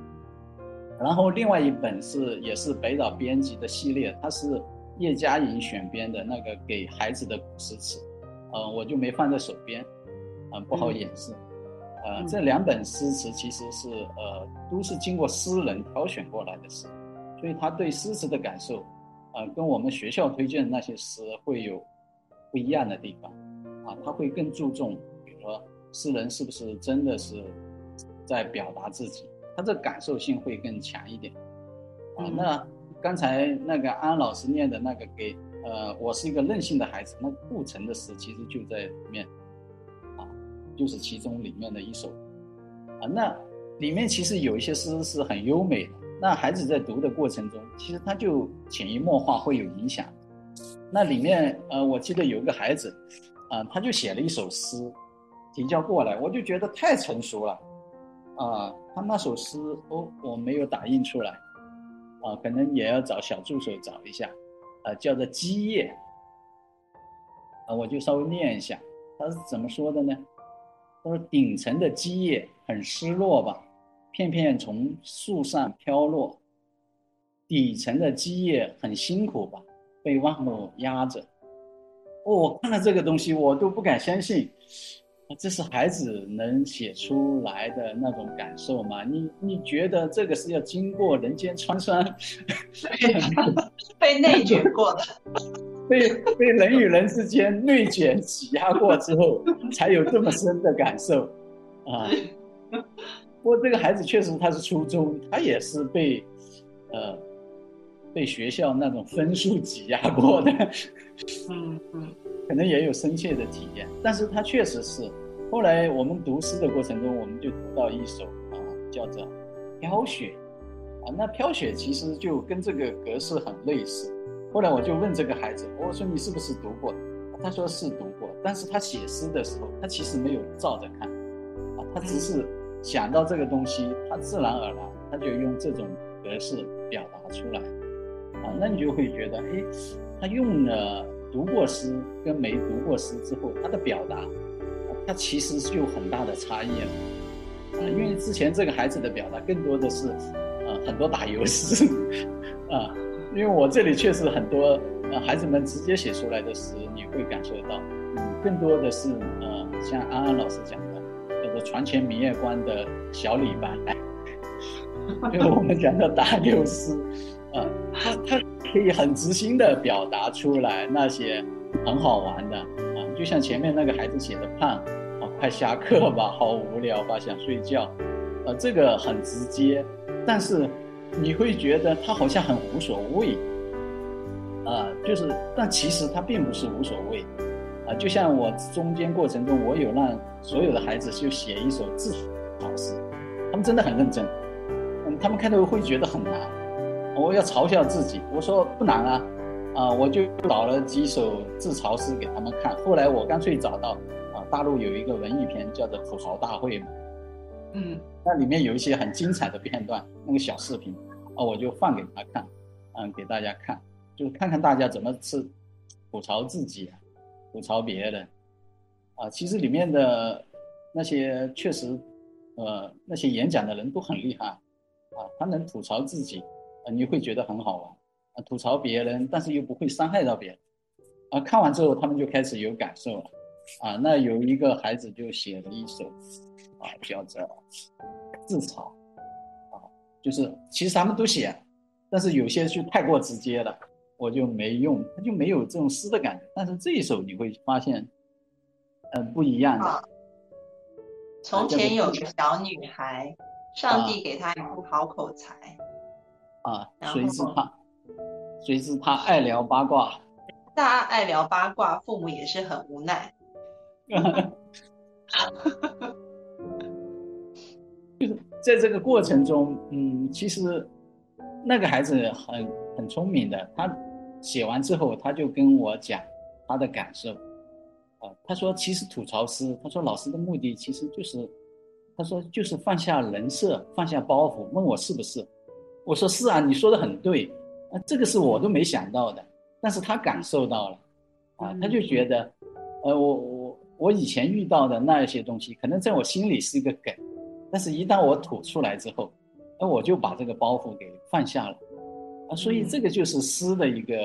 然后另外一本是也是北岛编辑的系列，它是叶嘉莹选编的那个给孩子的古诗词，嗯，我就没放在手边，嗯，不好演示。呃，这两本诗词其实是呃都是经过诗人挑选过来的诗，所以他对诗词的感受。呃，跟我们学校推荐的那些诗会有不一样的地方，啊，他会更注重，比如说诗人是不是真的是在表达自己，他这感受性会更强一点，啊，那刚才那个安老师念的那个给，呃，我是一个任性的孩子，那顾城的诗其实就在里面，啊，就是其中里面的一首，啊，那里面其实有一些诗是很优美的。那孩子在读的过程中，其实他就潜移默化会有影响。那里面，呃，我记得有个孩子，啊，他就写了一首诗，提交过来，我就觉得太成熟了，啊，他那首诗，哦，我没有打印出来，啊，可能也要找小助手找一下，啊，叫做《基业》，啊，我就稍微念一下，他是怎么说的呢？他说：“顶层的基业很失落吧。”片片从树上飘落，底层的基叶很辛苦吧，被万物压着。哦，我看了这个东西，我都不敢相信，这是孩子能写出来的那种感受吗？你你觉得这个是要经过人间沧桑，*laughs* 被内卷过的，*laughs* 被被人与人之间内卷挤压过之后，才有这么深的感受啊。不过这个孩子确实他是初中，他也是被，呃，被学校那种分数挤压过的，嗯嗯，可能也有深切的体验。但是他确实是，后来我们读诗的过程中，我们就读到一首啊，叫做《飘雪》，啊，那《飘雪》其实就跟这个格式很类似。后来我就问这个孩子，我说你是不是读过？他说是读过，但是他写诗的时候，他其实没有照着看，啊，他只是。想到这个东西，他自然而然他就用这种格式表达出来，啊，那你就会觉得，哎，他用了读过诗跟没读过诗之后，他的表达，他其实是有很大的差异了，啊，因为之前这个孩子的表达更多的是，呃，很多打油诗，啊，因为我这里确实很多，呃，孩子们直接写出来的诗，你会感受到，嗯，更多的是，呃，像安安老师讲。床前明月光的小李白，因为我们讲的打油诗，啊，他他可以很直心的表达出来那些很好玩的啊，就像前面那个孩子写的胖，啊，快下课吧，好无聊吧，想睡觉，呃，这个很直接，但是你会觉得他好像很无所谓，啊，就是，但其实他并不是无所谓，啊，就像我中间过程中，我有让所有的孩子就写一首自嘲诗，他们真的很认真，嗯，他们开头会觉得很难，我要嘲笑自己，我说不难啊，啊，我就找了几首自嘲诗给他们看，后来我干脆找到，啊，大陆有一个文艺片叫做《吐槽大会》嘛，嗯，那里面有一些很精彩的片段，那个小视频，啊，我就放给他看，嗯，给大家看。就是看看大家怎么吃吐槽自己，吐槽别人，啊，其实里面的那些确实，呃，那些演讲的人都很厉害，啊，他能吐槽自己，啊，你会觉得很好玩，啊，吐槽别人，但是又不会伤害到别人，啊，看完之后他们就开始有感受了，啊，那有一个孩子就写了一首，啊，叫做自嘲，啊，就是其实他们都写，但是有些就太过直接了。我就没用，他就没有这种诗的感觉。但是这一首你会发现，嗯，不一样的。从前有个小女孩，上帝给她一副好口才。啊，谁知她，谁知她爱聊八卦。大家爱聊八卦，父母也是很无奈。就是在这个过程中，嗯，其实那个孩子很很聪明的，他。写完之后，他就跟我讲他的感受，啊，他说其实吐槽师，他说老师的目的其实就是，他说就是放下人设，放下包袱，问我是不是？我说是啊，你说的很对，啊，这个是我都没想到的，但是他感受到了，啊，他就觉得，呃，我我我以前遇到的那一些东西，可能在我心里是一个梗，但是一旦我吐出来之后，那我就把这个包袱给放下了。啊，所以这个就是诗的一个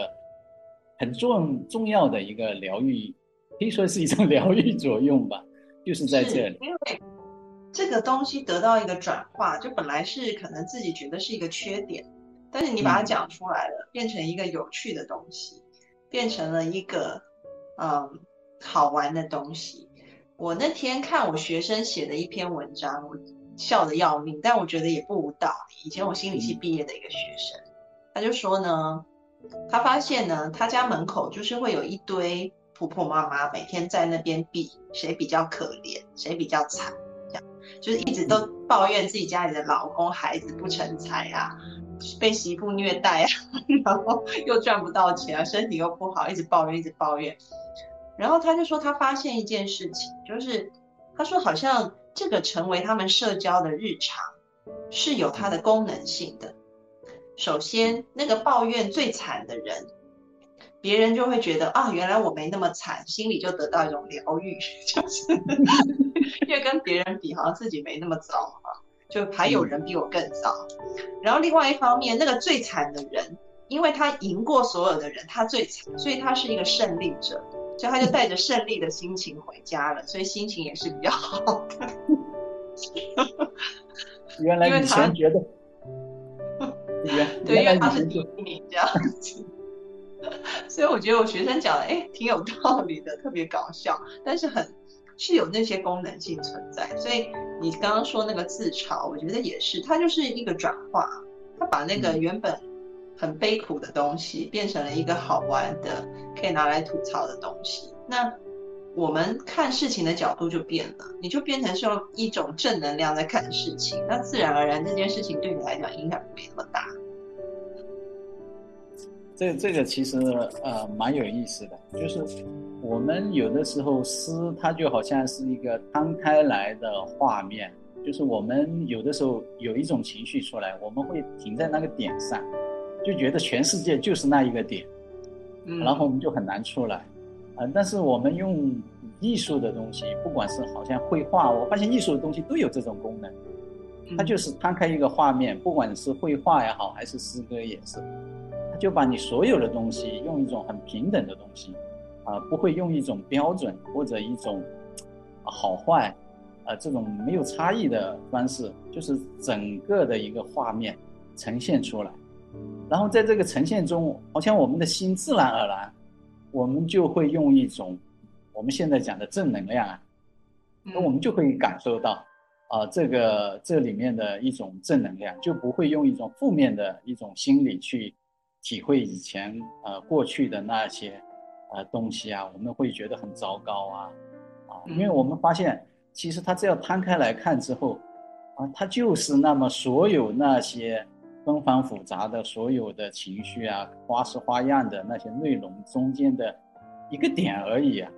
很重重要的一个疗愈，可以说是一种 *laughs* 疗愈作用吧，就是在这里。因为这个东西得到一个转化，就本来是可能自己觉得是一个缺点，但是你把它讲出来了，变成一个有趣的东西，变成了一个嗯好玩的东西。我那天看我学生写的一篇文章，我笑得要命，但我觉得也不无道理。以前我心理系毕业的一个学生。他就说呢，他发现呢，他家门口就是会有一堆婆婆妈妈每天在那边比谁比较可怜，谁比较惨，这样就是一直都抱怨自己家里的老公孩子不成才啊，被媳妇虐待啊，*laughs* 然后又赚不到钱啊，身体又不好，一直抱怨，一直抱怨。然后他就说，他发现一件事情，就是他说好像这个成为他们社交的日常是有它的功能性的。首先，那个抱怨最惨的人，别人就会觉得啊，原来我没那么惨，心里就得到一种疗愈，*laughs* 就是 *laughs* 因为跟别人比，好像自己没那么糟啊，就还有人比我更糟。然后另外一方面，那个最惨的人，因为他赢过所有的人，他最惨，所以他是一个胜利者，所以他就带着胜利的心情回家了，所以心情也是比较好的。*laughs* 原来以前觉得。*laughs* 对，因为他是第一名这样子，*laughs* 所以我觉得我学生讲的哎挺有道理的，特别搞笑，但是很是有那些功能性存在。所以你刚刚说那个自嘲，我觉得也是，它就是一个转化，它把那个原本很悲苦的东西变成了一个好玩的，可以拿来吐槽的东西。那我们看事情的角度就变了，你就变成是用一种正能量在看事情，那自然而然这件事情对你来讲影响没那么大。这这个其实呃蛮有意思的，就是我们有的时候诗它就好像是一个摊开来的画面，就是我们有的时候有一种情绪出来，我们会停在那个点上，就觉得全世界就是那一个点，然后我们就很难出来，啊，但是我们用艺术的东西，不管是好像绘画，我发现艺术的东西都有这种功能，它就是摊开一个画面，不管是绘画也好，还是诗歌也是。它就把你所有的东西用一种很平等的东西，啊，不会用一种标准或者一种好坏，啊，这种没有差异的方式，就是整个的一个画面呈现出来。然后在这个呈现中，好像我们的心自然而然，我们就会用一种我们现在讲的正能量啊，那我们就会感受到啊，这个这里面的一种正能量，就不会用一种负面的一种心理去。体会以前呃过去的那些呃东西啊，我们会觉得很糟糕啊啊，因为我们发现其实它只要摊开来看之后啊，它就是那么所有那些纷繁复杂的所有的情绪啊，花式花样的那些内容中间的一个点而已啊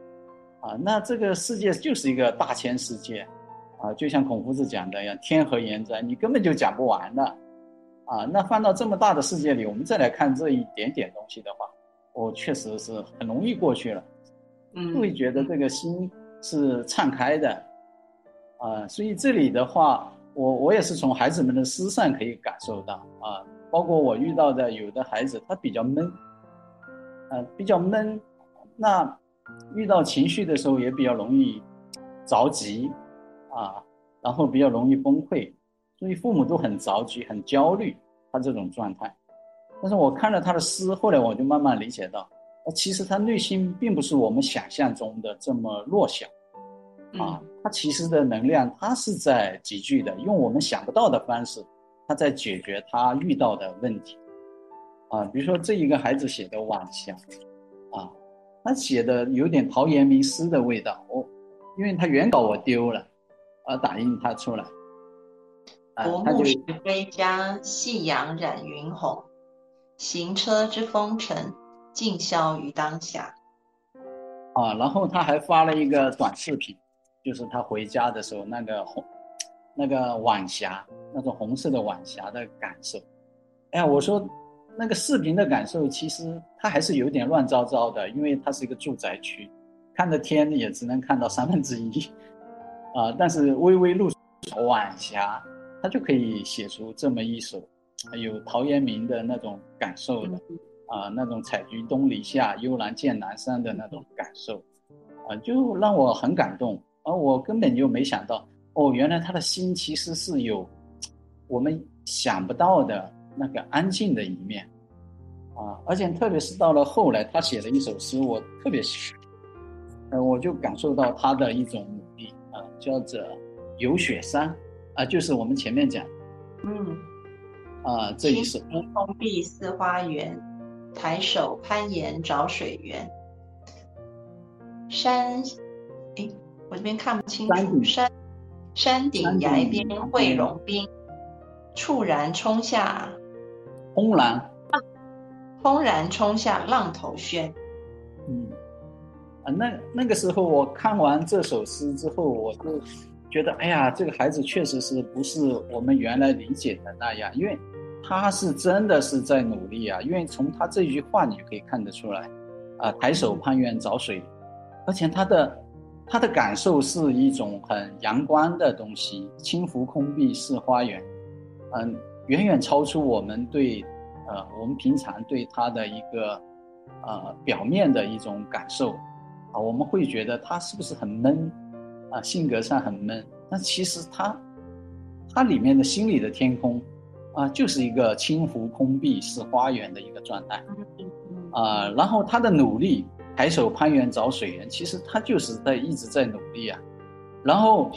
啊，那这个世界就是一个大千世界啊，就像孔夫子讲的一样，天何言哉？你根本就讲不完的。啊，那放到这么大的世界里，我们再来看这一点点东西的话，我确实是很容易过去了，嗯，会觉得这个心是敞开的，啊，所以这里的话，我我也是从孩子们的诗上可以感受到啊，包括我遇到的有的孩子他比较闷，呃，比较闷，那遇到情绪的时候也比较容易着急，啊，然后比较容易崩溃。所以父母都很着急、很焦虑，他这种状态。但是我看了他的诗，后来我就慢慢理解到，呃，其实他内心并不是我们想象中的这么弱小，啊，他其实的能量他是在集聚的，用我们想不到的方式，他在解决他遇到的问题，啊，比如说这一个孩子写的晚霞，啊，他写的有点陶渊明诗的味道，我，因为他原稿我丢了，而打印他出来。薄暮时归家，夕阳染云红。行车之风尘，尽消于当下。啊，然后他还发了一个短视频，就是他回家的时候那个红，那个晚霞，那种红色的晚霞的感受。哎呀，我说那个视频的感受，其实它还是有点乱糟糟的，因为它是一个住宅区，看着天也只能看到三分之一。啊，但是微微露晚霞。他就可以写出这么一首有陶渊明的那种感受的，啊，那种采菊东篱下，悠然见南山的那种感受，啊，就让我很感动。而我根本就没想到，哦，原来他的心其实是有我们想不到的那个安静的一面，啊，而且特别是到了后来，他写了一首诗，我特别喜欢，呃，我就感受到他的一种努力，啊，叫做游雪山。啊，就是我们前面讲，嗯，啊，这一首“封闭四花园，抬手攀岩找水源。”山，哎，我这边看不清楚。山山顶崖边会融冰，猝然冲下，轰然，轰然冲下浪头轩。嗯，啊，那那个时候我看完这首诗之后，我就。觉得哎呀，这个孩子确实是不是我们原来理解的那样，因为他是真的是在努力啊。因为从他这句话你就可以看得出来，啊，抬手攀援找水，而且他的他的感受是一种很阳光的东西，轻拂空碧是花园，嗯，远远超出我们对呃我们平常对他的一个呃表面的一种感受。啊，我们会觉得他是不是很闷？啊，性格上很闷，但其实他，他里面的心里的天空，啊，就是一个轻浮空碧是花园的一个状态，啊，然后他的努力，抬手攀援找水源，其实他就是在一直在努力啊，然后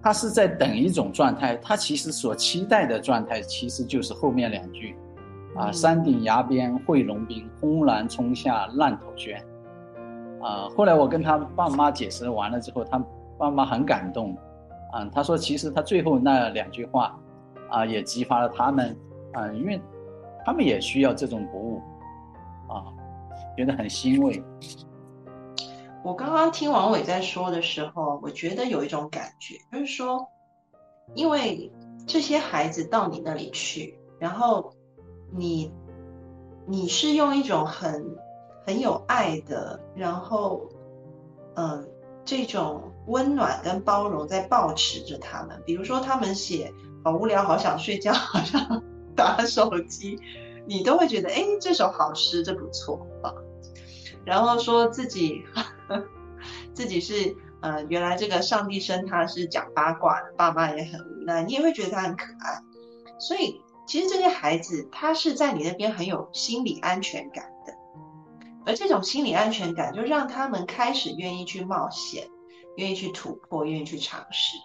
他是在等一种状态，他其实所期待的状态，其实就是后面两句，啊，山顶崖边会龙兵，轰然冲下浪头轩，啊，后来我跟他爸妈解释完了之后，他。爸妈很感动，啊，他说其实他最后那两句话，啊，也激发了他们，啊，因为他们也需要这种鼓舞，啊，觉得很欣慰。我刚刚听王伟在说的时候，我觉得有一种感觉，就是说，因为这些孩子到你那里去，然后你你是用一种很很有爱的，然后，嗯。这种温暖跟包容在抱持着他们，比如说他们写好无聊，好想睡觉，好像打手机，你都会觉得哎，这首好诗，这不错。然后说自己 *laughs* 自己是呃，原来这个上帝生他是讲八卦的，爸妈也很无奈，你也会觉得他很可爱。所以其实这些孩子他是在你那边很有心理安全感的。而这种心理安全感，就让他们开始愿意去冒险，愿意去突破，愿意去尝试。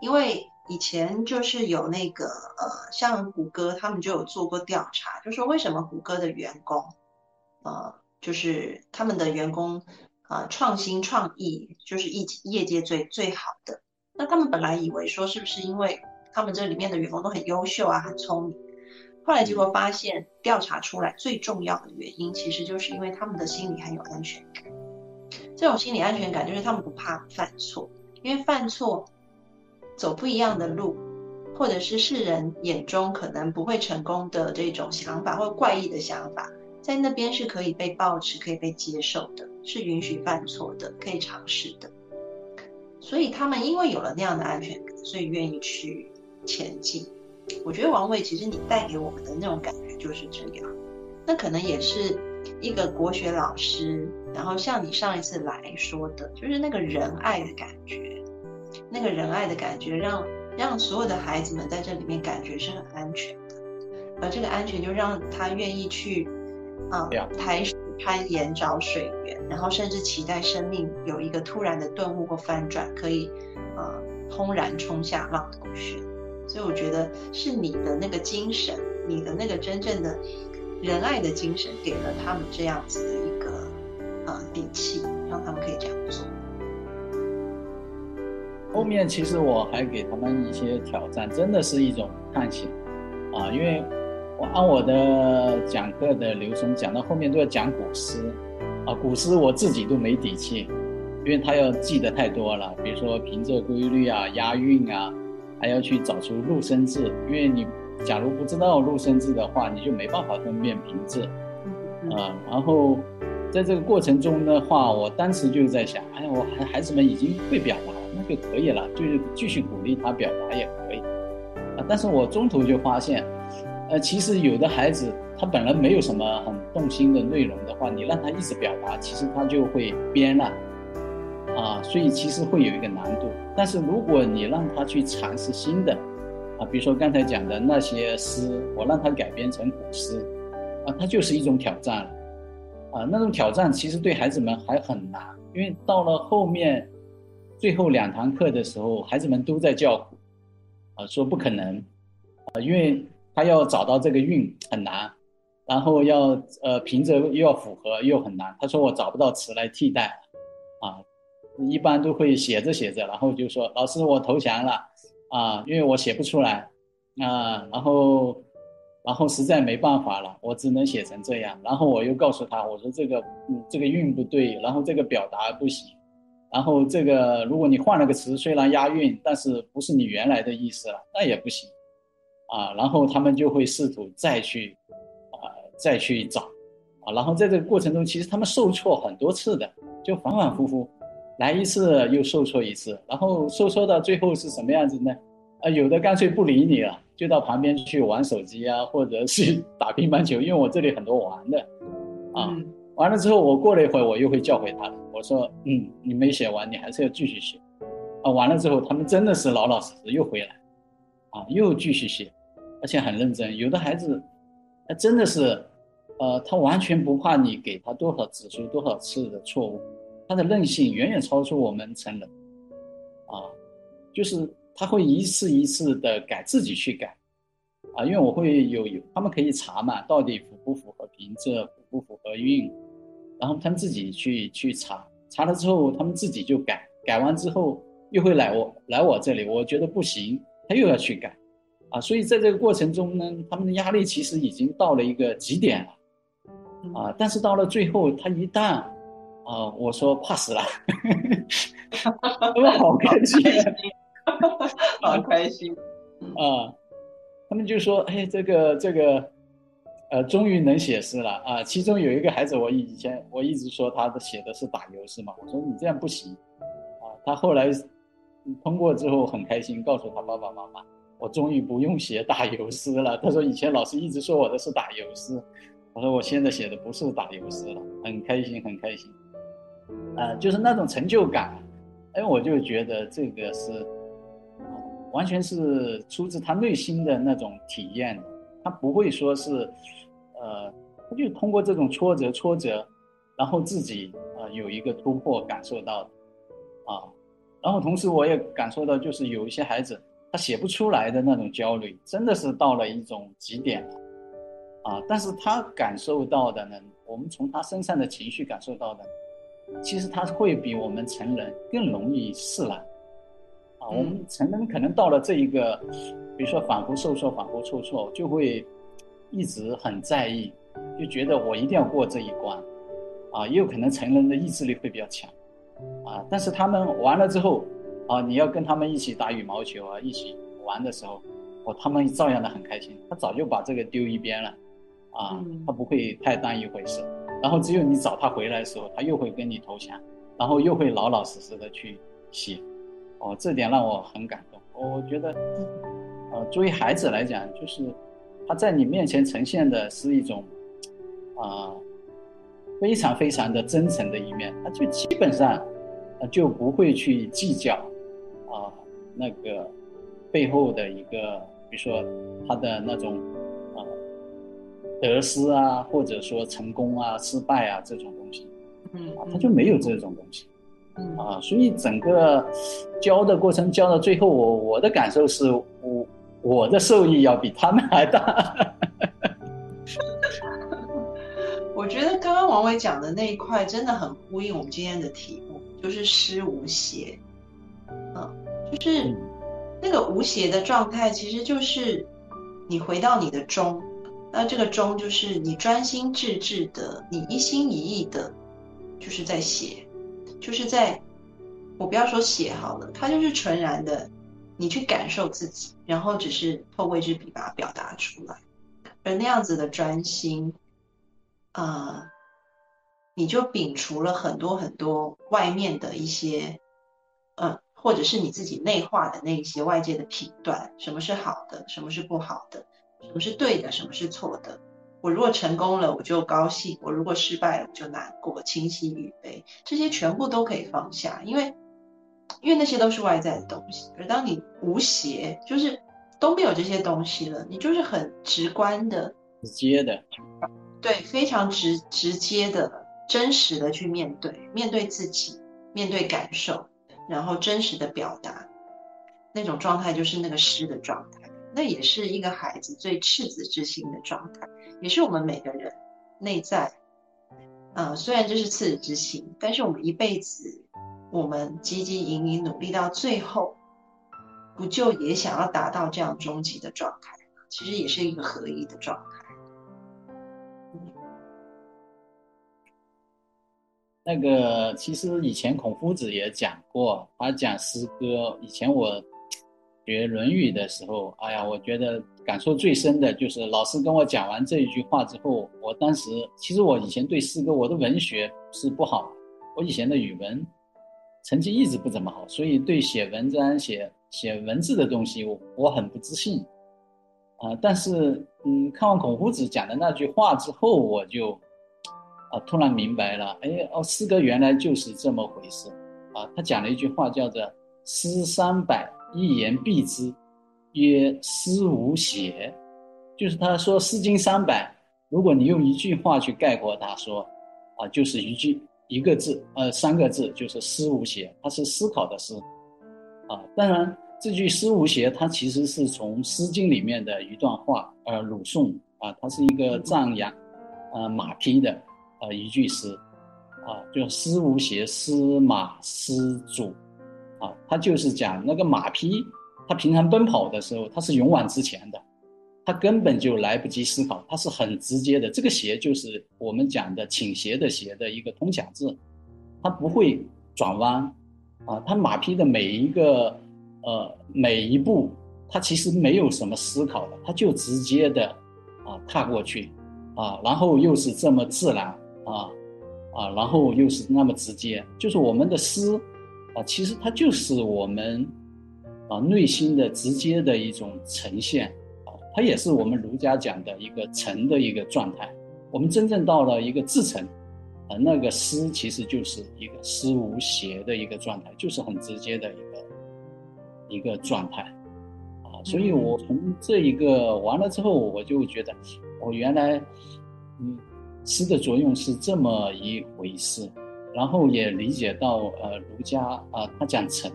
因为以前就是有那个呃，像谷歌他们就有做过调查，就说为什么谷歌的员工，呃，就是他们的员工啊，创新创意就是业业界最最好的。那他们本来以为说是不是因为他们这里面的员工都很优秀啊，很聪明，后来结果发现调查出来最重要的原因，其实就是因为他们的心里很有安全感。这种心理安全感就是他们不怕犯错，因为犯错。走不一样的路，或者是世人眼中可能不会成功的这种想法或怪异的想法，在那边是可以被抱持、可以被接受的，是允许犯错的，可以尝试的。所以他们因为有了那样的安全感，所以愿意去前进。我觉得王伟，其实你带给我们的那种感觉就是这样。那可能也是一个国学老师，然后像你上一次来说的，就是那个仁爱的感觉。那个仁爱的感觉，让让所有的孩子们在这里面感觉是很安全的，而这个安全就让他愿意去啊抬水攀岩找水源，然后甚至期待生命有一个突然的顿悟或翻转，可以呃轰然冲下浪头去。所以我觉得是你的那个精神，你的那个真正的仁爱的精神，给了他们这样子的一个呃底气，让他们可以这样做。后面其实我还给他们一些挑战，真的是一种探险啊！因为我按我的讲课的流程讲到后面都要讲古诗啊，古诗我自己都没底气，因为他要记得太多了，比如说平仄规律啊、押韵啊，还要去找出入声字，因为你假如不知道入声字的话，你就没办法分辨平仄啊。然后在这个过程中的话，我当时就在想，哎呀，我孩孩子们已经会表达。那就可以了，就是继续鼓励他表达也可以啊。但是我中途就发现，呃，其实有的孩子他本来没有什么很动心的内容的话，你让他一直表达，其实他就会编了啊。所以其实会有一个难度。但是如果你让他去尝试新的啊，比如说刚才讲的那些诗，我让他改编成古诗啊，它就是一种挑战了啊。那种挑战其实对孩子们还很难，因为到了后面。最后两堂课的时候，孩子们都在叫苦，啊，说不可能，啊，因为他要找到这个韵很难，然后要呃平仄又要符合又很难。他说我找不到词来替代，啊，一般都会写着写着，然后就说老师我投降了，啊，因为我写不出来，啊，然后然后实在没办法了，我只能写成这样。然后我又告诉他，我说这个这个韵不对，然后这个表达不行。然后这个，如果你换了个词，虽然押韵，但是不是你原来的意思了，那也不行，啊，然后他们就会试图再去，啊，再去找，啊，然后在这个过程中，其实他们受挫很多次的，就反反复复，来一次又受挫一次，然后受挫到最后是什么样子呢？啊，有的干脆不理你了，就到旁边去玩手机啊，或者是打乒乓球，因为我这里很多玩的，啊。完了之后，我过了一会儿，我又会叫回他的。我说：“嗯，你没写完，你还是要继续写。”啊，完了之后，他们真的是老老实实又回来，啊，又继续写，而且很认真。有的孩子，他真的是，呃，他完全不怕你给他多少指出多少次的错误，他的韧性远远超出我们成人，啊，就是他会一次一次的改，自己去改，啊，因为我会有有，他们可以查嘛，到底符不符合平仄，符不符合韵。然后他们自己去去查，查了之后他们自己就改，改完之后又会来我来我这里，我觉得不行，他又要去改，啊，所以在这个过程中呢，他们的压力其实已经到了一个极点了，啊，但是到了最后他一旦，啊，我说怕死了，他们好开心，*laughs* 好开心，啊，他们就说，哎，这个这个。呃，终于能写诗了啊！其中有一个孩子，我以前我一直说他的写的是打油诗嘛，我说你这样不行，啊，他后来通过之后很开心，告诉他爸爸妈妈，我终于不用写打油诗了。他说以前老师一直说我的是打油诗，我说我现在写的不是打油诗了，很开心很开心，啊，就是那种成就感，哎，我就觉得这个是，完全是出自他内心的那种体验，他不会说是。呃，他就通过这种挫折、挫折，然后自己呃有一个突破，感受到，啊，然后同时我也感受到，就是有一些孩子，他写不出来的那种焦虑，真的是到了一种极点了，啊！但是他感受到的呢，我们从他身上的情绪感受到的，其实他会比我们成人更容易释然，啊！我们成人可能到了这一个，比如说反复受挫、反复受挫，就会一直很在意，就觉得我一定要过这一关，啊！也有可能成人的意志力会比较强，啊！但是他们完了之后。啊，你要跟他们一起打羽毛球啊，一起玩的时候，哦，他们照样的很开心。他早就把这个丢一边了，啊，他不会太当一回事。然后只有你找他回来的时候，他又会跟你投降，然后又会老老实实的去写。哦，这点让我很感动。我觉得，呃，作为孩子来讲，就是他在你面前呈现的是一种，啊，非常非常的真诚的一面。他就基本上，就不会去计较。啊，那个背后的一个，比如说他的那种啊得失啊，或者说成功啊、失败啊这种东西，嗯，啊，他就没有这种东西，啊，所以整个教的过程教到最后，我我的感受是我我的受益要比他们还大。*laughs* 我觉得刚刚王伟讲的那一块真的很呼应我们今天的题目，就是诗无邪。就是那个无邪的状态，其实就是你回到你的中，那这个中就是你专心致志的，你一心一意的，就是在写，就是在，我不要说写好了，它就是纯然的，你去感受自己，然后只是透过一支笔把它表达出来，而那样子的专心，啊，你就摒除了很多很多外面的一些，嗯。或者是你自己内化的那些外界的评断，什么是好的，什么是不好的，什么是对的，什么是错的。我如果成功了，我就高兴；我如果失败了，我就难过。清晰与悲，这些全部都可以放下，因为，因为那些都是外在的东西。而当你无邪，就是都没有这些东西了，你就是很直观的、直接的，对，非常直直接的、真实的去面对，面对自己，面对感受。然后真实的表达，那种状态就是那个诗的状态，那也是一个孩子最赤子之心的状态，也是我们每个人内在，呃，虽然这是赤子之心，但是我们一辈子，我们汲汲营营努力到最后，不就也想要达到这样终极的状态其实也是一个合一的状态。那个其实以前孔夫子也讲过，他讲诗歌。以前我学《论语》的时候，哎呀，我觉得感受最深的就是老师跟我讲完这一句话之后，我当时其实我以前对诗歌，我的文学是不好，我以前的语文成绩一直不怎么好，所以对写文章、写写文字的东西，我我很不自信啊。但是，嗯，看完孔夫子讲的那句话之后，我就。啊，突然明白了，哎，哦，诗歌原来就是这么回事，啊，他讲了一句话，叫做“诗三百，一言蔽之，曰诗无邪”，就是他说《诗经》三百，如果你用一句话去概括它，说，啊，就是一句一个字，呃，三个字，就是“诗无邪”，它是思考的“思”，啊，当然这句“诗无邪”它其实是从《诗经》里面的一段话，呃，鲁颂，啊，它是一个赞扬，呃，马匹的。呃，一句诗，啊，就“思无邪，司马思主”，啊，他就是讲那个马匹，它平常奔跑的时候，它是勇往直前的，它根本就来不及思考，它是很直接的。这个“邪”就是我们讲的倾斜的“斜”的一个通假字，它不会转弯，啊，它马匹的每一个呃每一步，他其实没有什么思考的，他就直接的啊踏过去，啊，然后又是这么自然。啊，啊，然后又是那么直接，就是我们的诗，啊，其实它就是我们，啊，内心的直接的一种呈现，啊，它也是我们儒家讲的一个诚的一个状态。我们真正到了一个至诚，啊，那个诗其实就是一个思无邪的一个状态，就是很直接的一个一个状态，啊，所以我从这一个完了之后，我就觉得，我原来，嗯。诗的作用是这么一回事，然后也理解到，呃，儒家啊，他讲诚，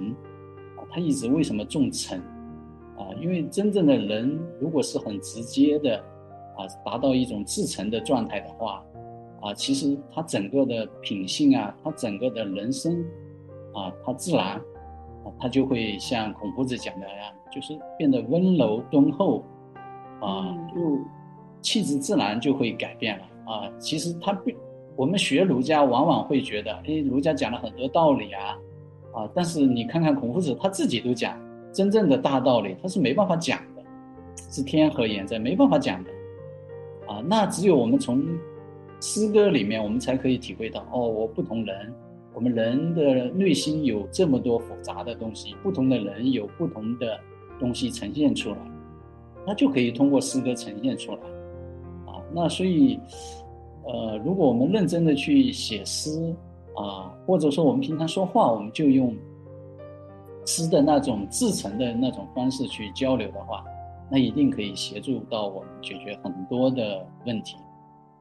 啊，他一直为什么重诚，啊，因为真正的人如果是很直接的啊，达到一种至诚的状态的话，啊，其实他整个的品性啊，他整个的人生啊，他自然啊，他就会像孔夫子讲的那样，就是变得温柔敦厚啊，就气质自然就会改变了啊。其实他并我们学儒家往往会觉得，哎，儒家讲了很多道理啊，啊，但是你看看孔夫子他自己都讲。真正的大道理，他是没办法讲的，是天和言在没办法讲的，啊，那只有我们从诗歌里面，我们才可以体会到，哦，我不同人，我们人的内心有这么多复杂的东西，不同的人有不同的东西呈现出来，那就可以通过诗歌呈现出来，那所以，呃，如果我们认真的去写诗，啊，或者说我们平常说话，我们就用。诗的那种自成的那种方式去交流的话，那一定可以协助到我们解决很多的问题，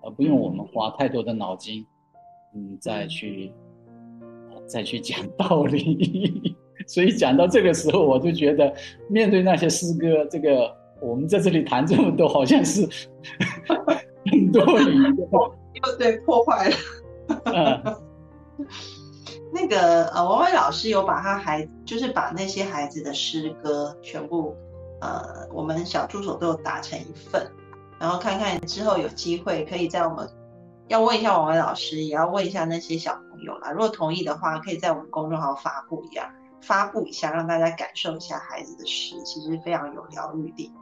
而不用我们花太多的脑筋，嗯，再去再去讲 *laughs* 道理。*laughs* 所以讲到这个时候，我就觉得面对那些诗歌，这个我们在这里谈这么多，好像是 *laughs* 很多余的，又对破坏了。那个呃，王伟老师有把他孩，就是把那些孩子的诗歌全部，呃，我们小助手都有打成一份，然后看看之后有机会可以在我们，要问一下王伟老师，也要问一下那些小朋友啦。如果同意的话，可以在我们公众号发布一样，发布一下，让大家感受一下孩子的诗，其实非常有疗愈力。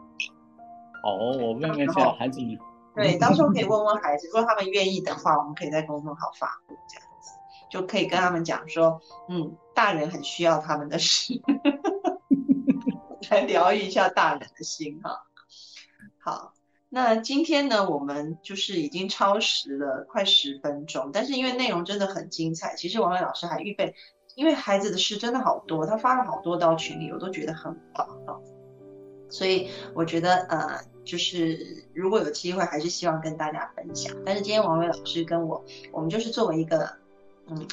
哦，我问问下孩子。对，到时候可以问问孩子，如果他们愿意的话，我们可以在公众号发布这样子。就可以跟他们讲说，嗯，大人很需要他们的诗，*laughs* 来疗愈一下大人的心哈。好，那今天呢，我们就是已经超时了快十分钟，但是因为内容真的很精彩，其实王伟老师还预备，因为孩子的事真的好多，他发了好多到群里，我都觉得很棒啊。所以我觉得呃，就是如果有机会，还是希望跟大家分享。但是今天王伟老师跟我，我们就是作为一个。嗯，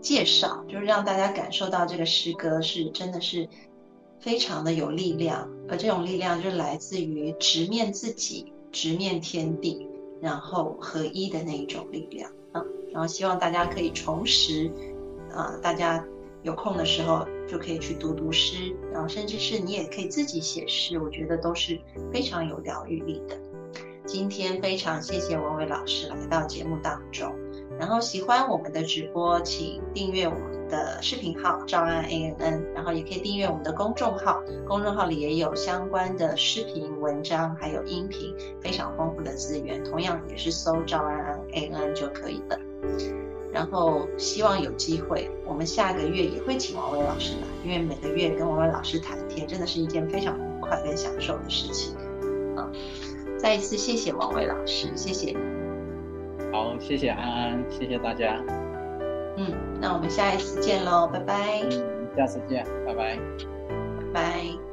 介绍就是让大家感受到这个诗歌是真的是非常的有力量，而这种力量就是来自于直面自己、直面天地，然后合一的那一种力量啊。然后希望大家可以重拾，啊，大家有空的时候就可以去读读诗，然后甚至是你也可以自己写诗，我觉得都是非常有疗愈力的。今天非常谢谢文伟老师来到节目当中。然后喜欢我们的直播，请订阅我们的视频号“赵安 A N N”，然后也可以订阅我们的公众号，公众号里也有相关的视频、文章，还有音频，非常丰富的资源。同样也是搜“赵安 A N N” 就可以了。然后希望有机会，我们下个月也会请王伟老师来，因为每个月跟王伟老师谈天，真的是一件非常愉快跟享受的事情。啊，再一次谢谢王伟老师，谢谢你。好，谢谢安安，谢谢大家。嗯，那我们下一次见喽，拜拜。下次见，拜拜。拜拜。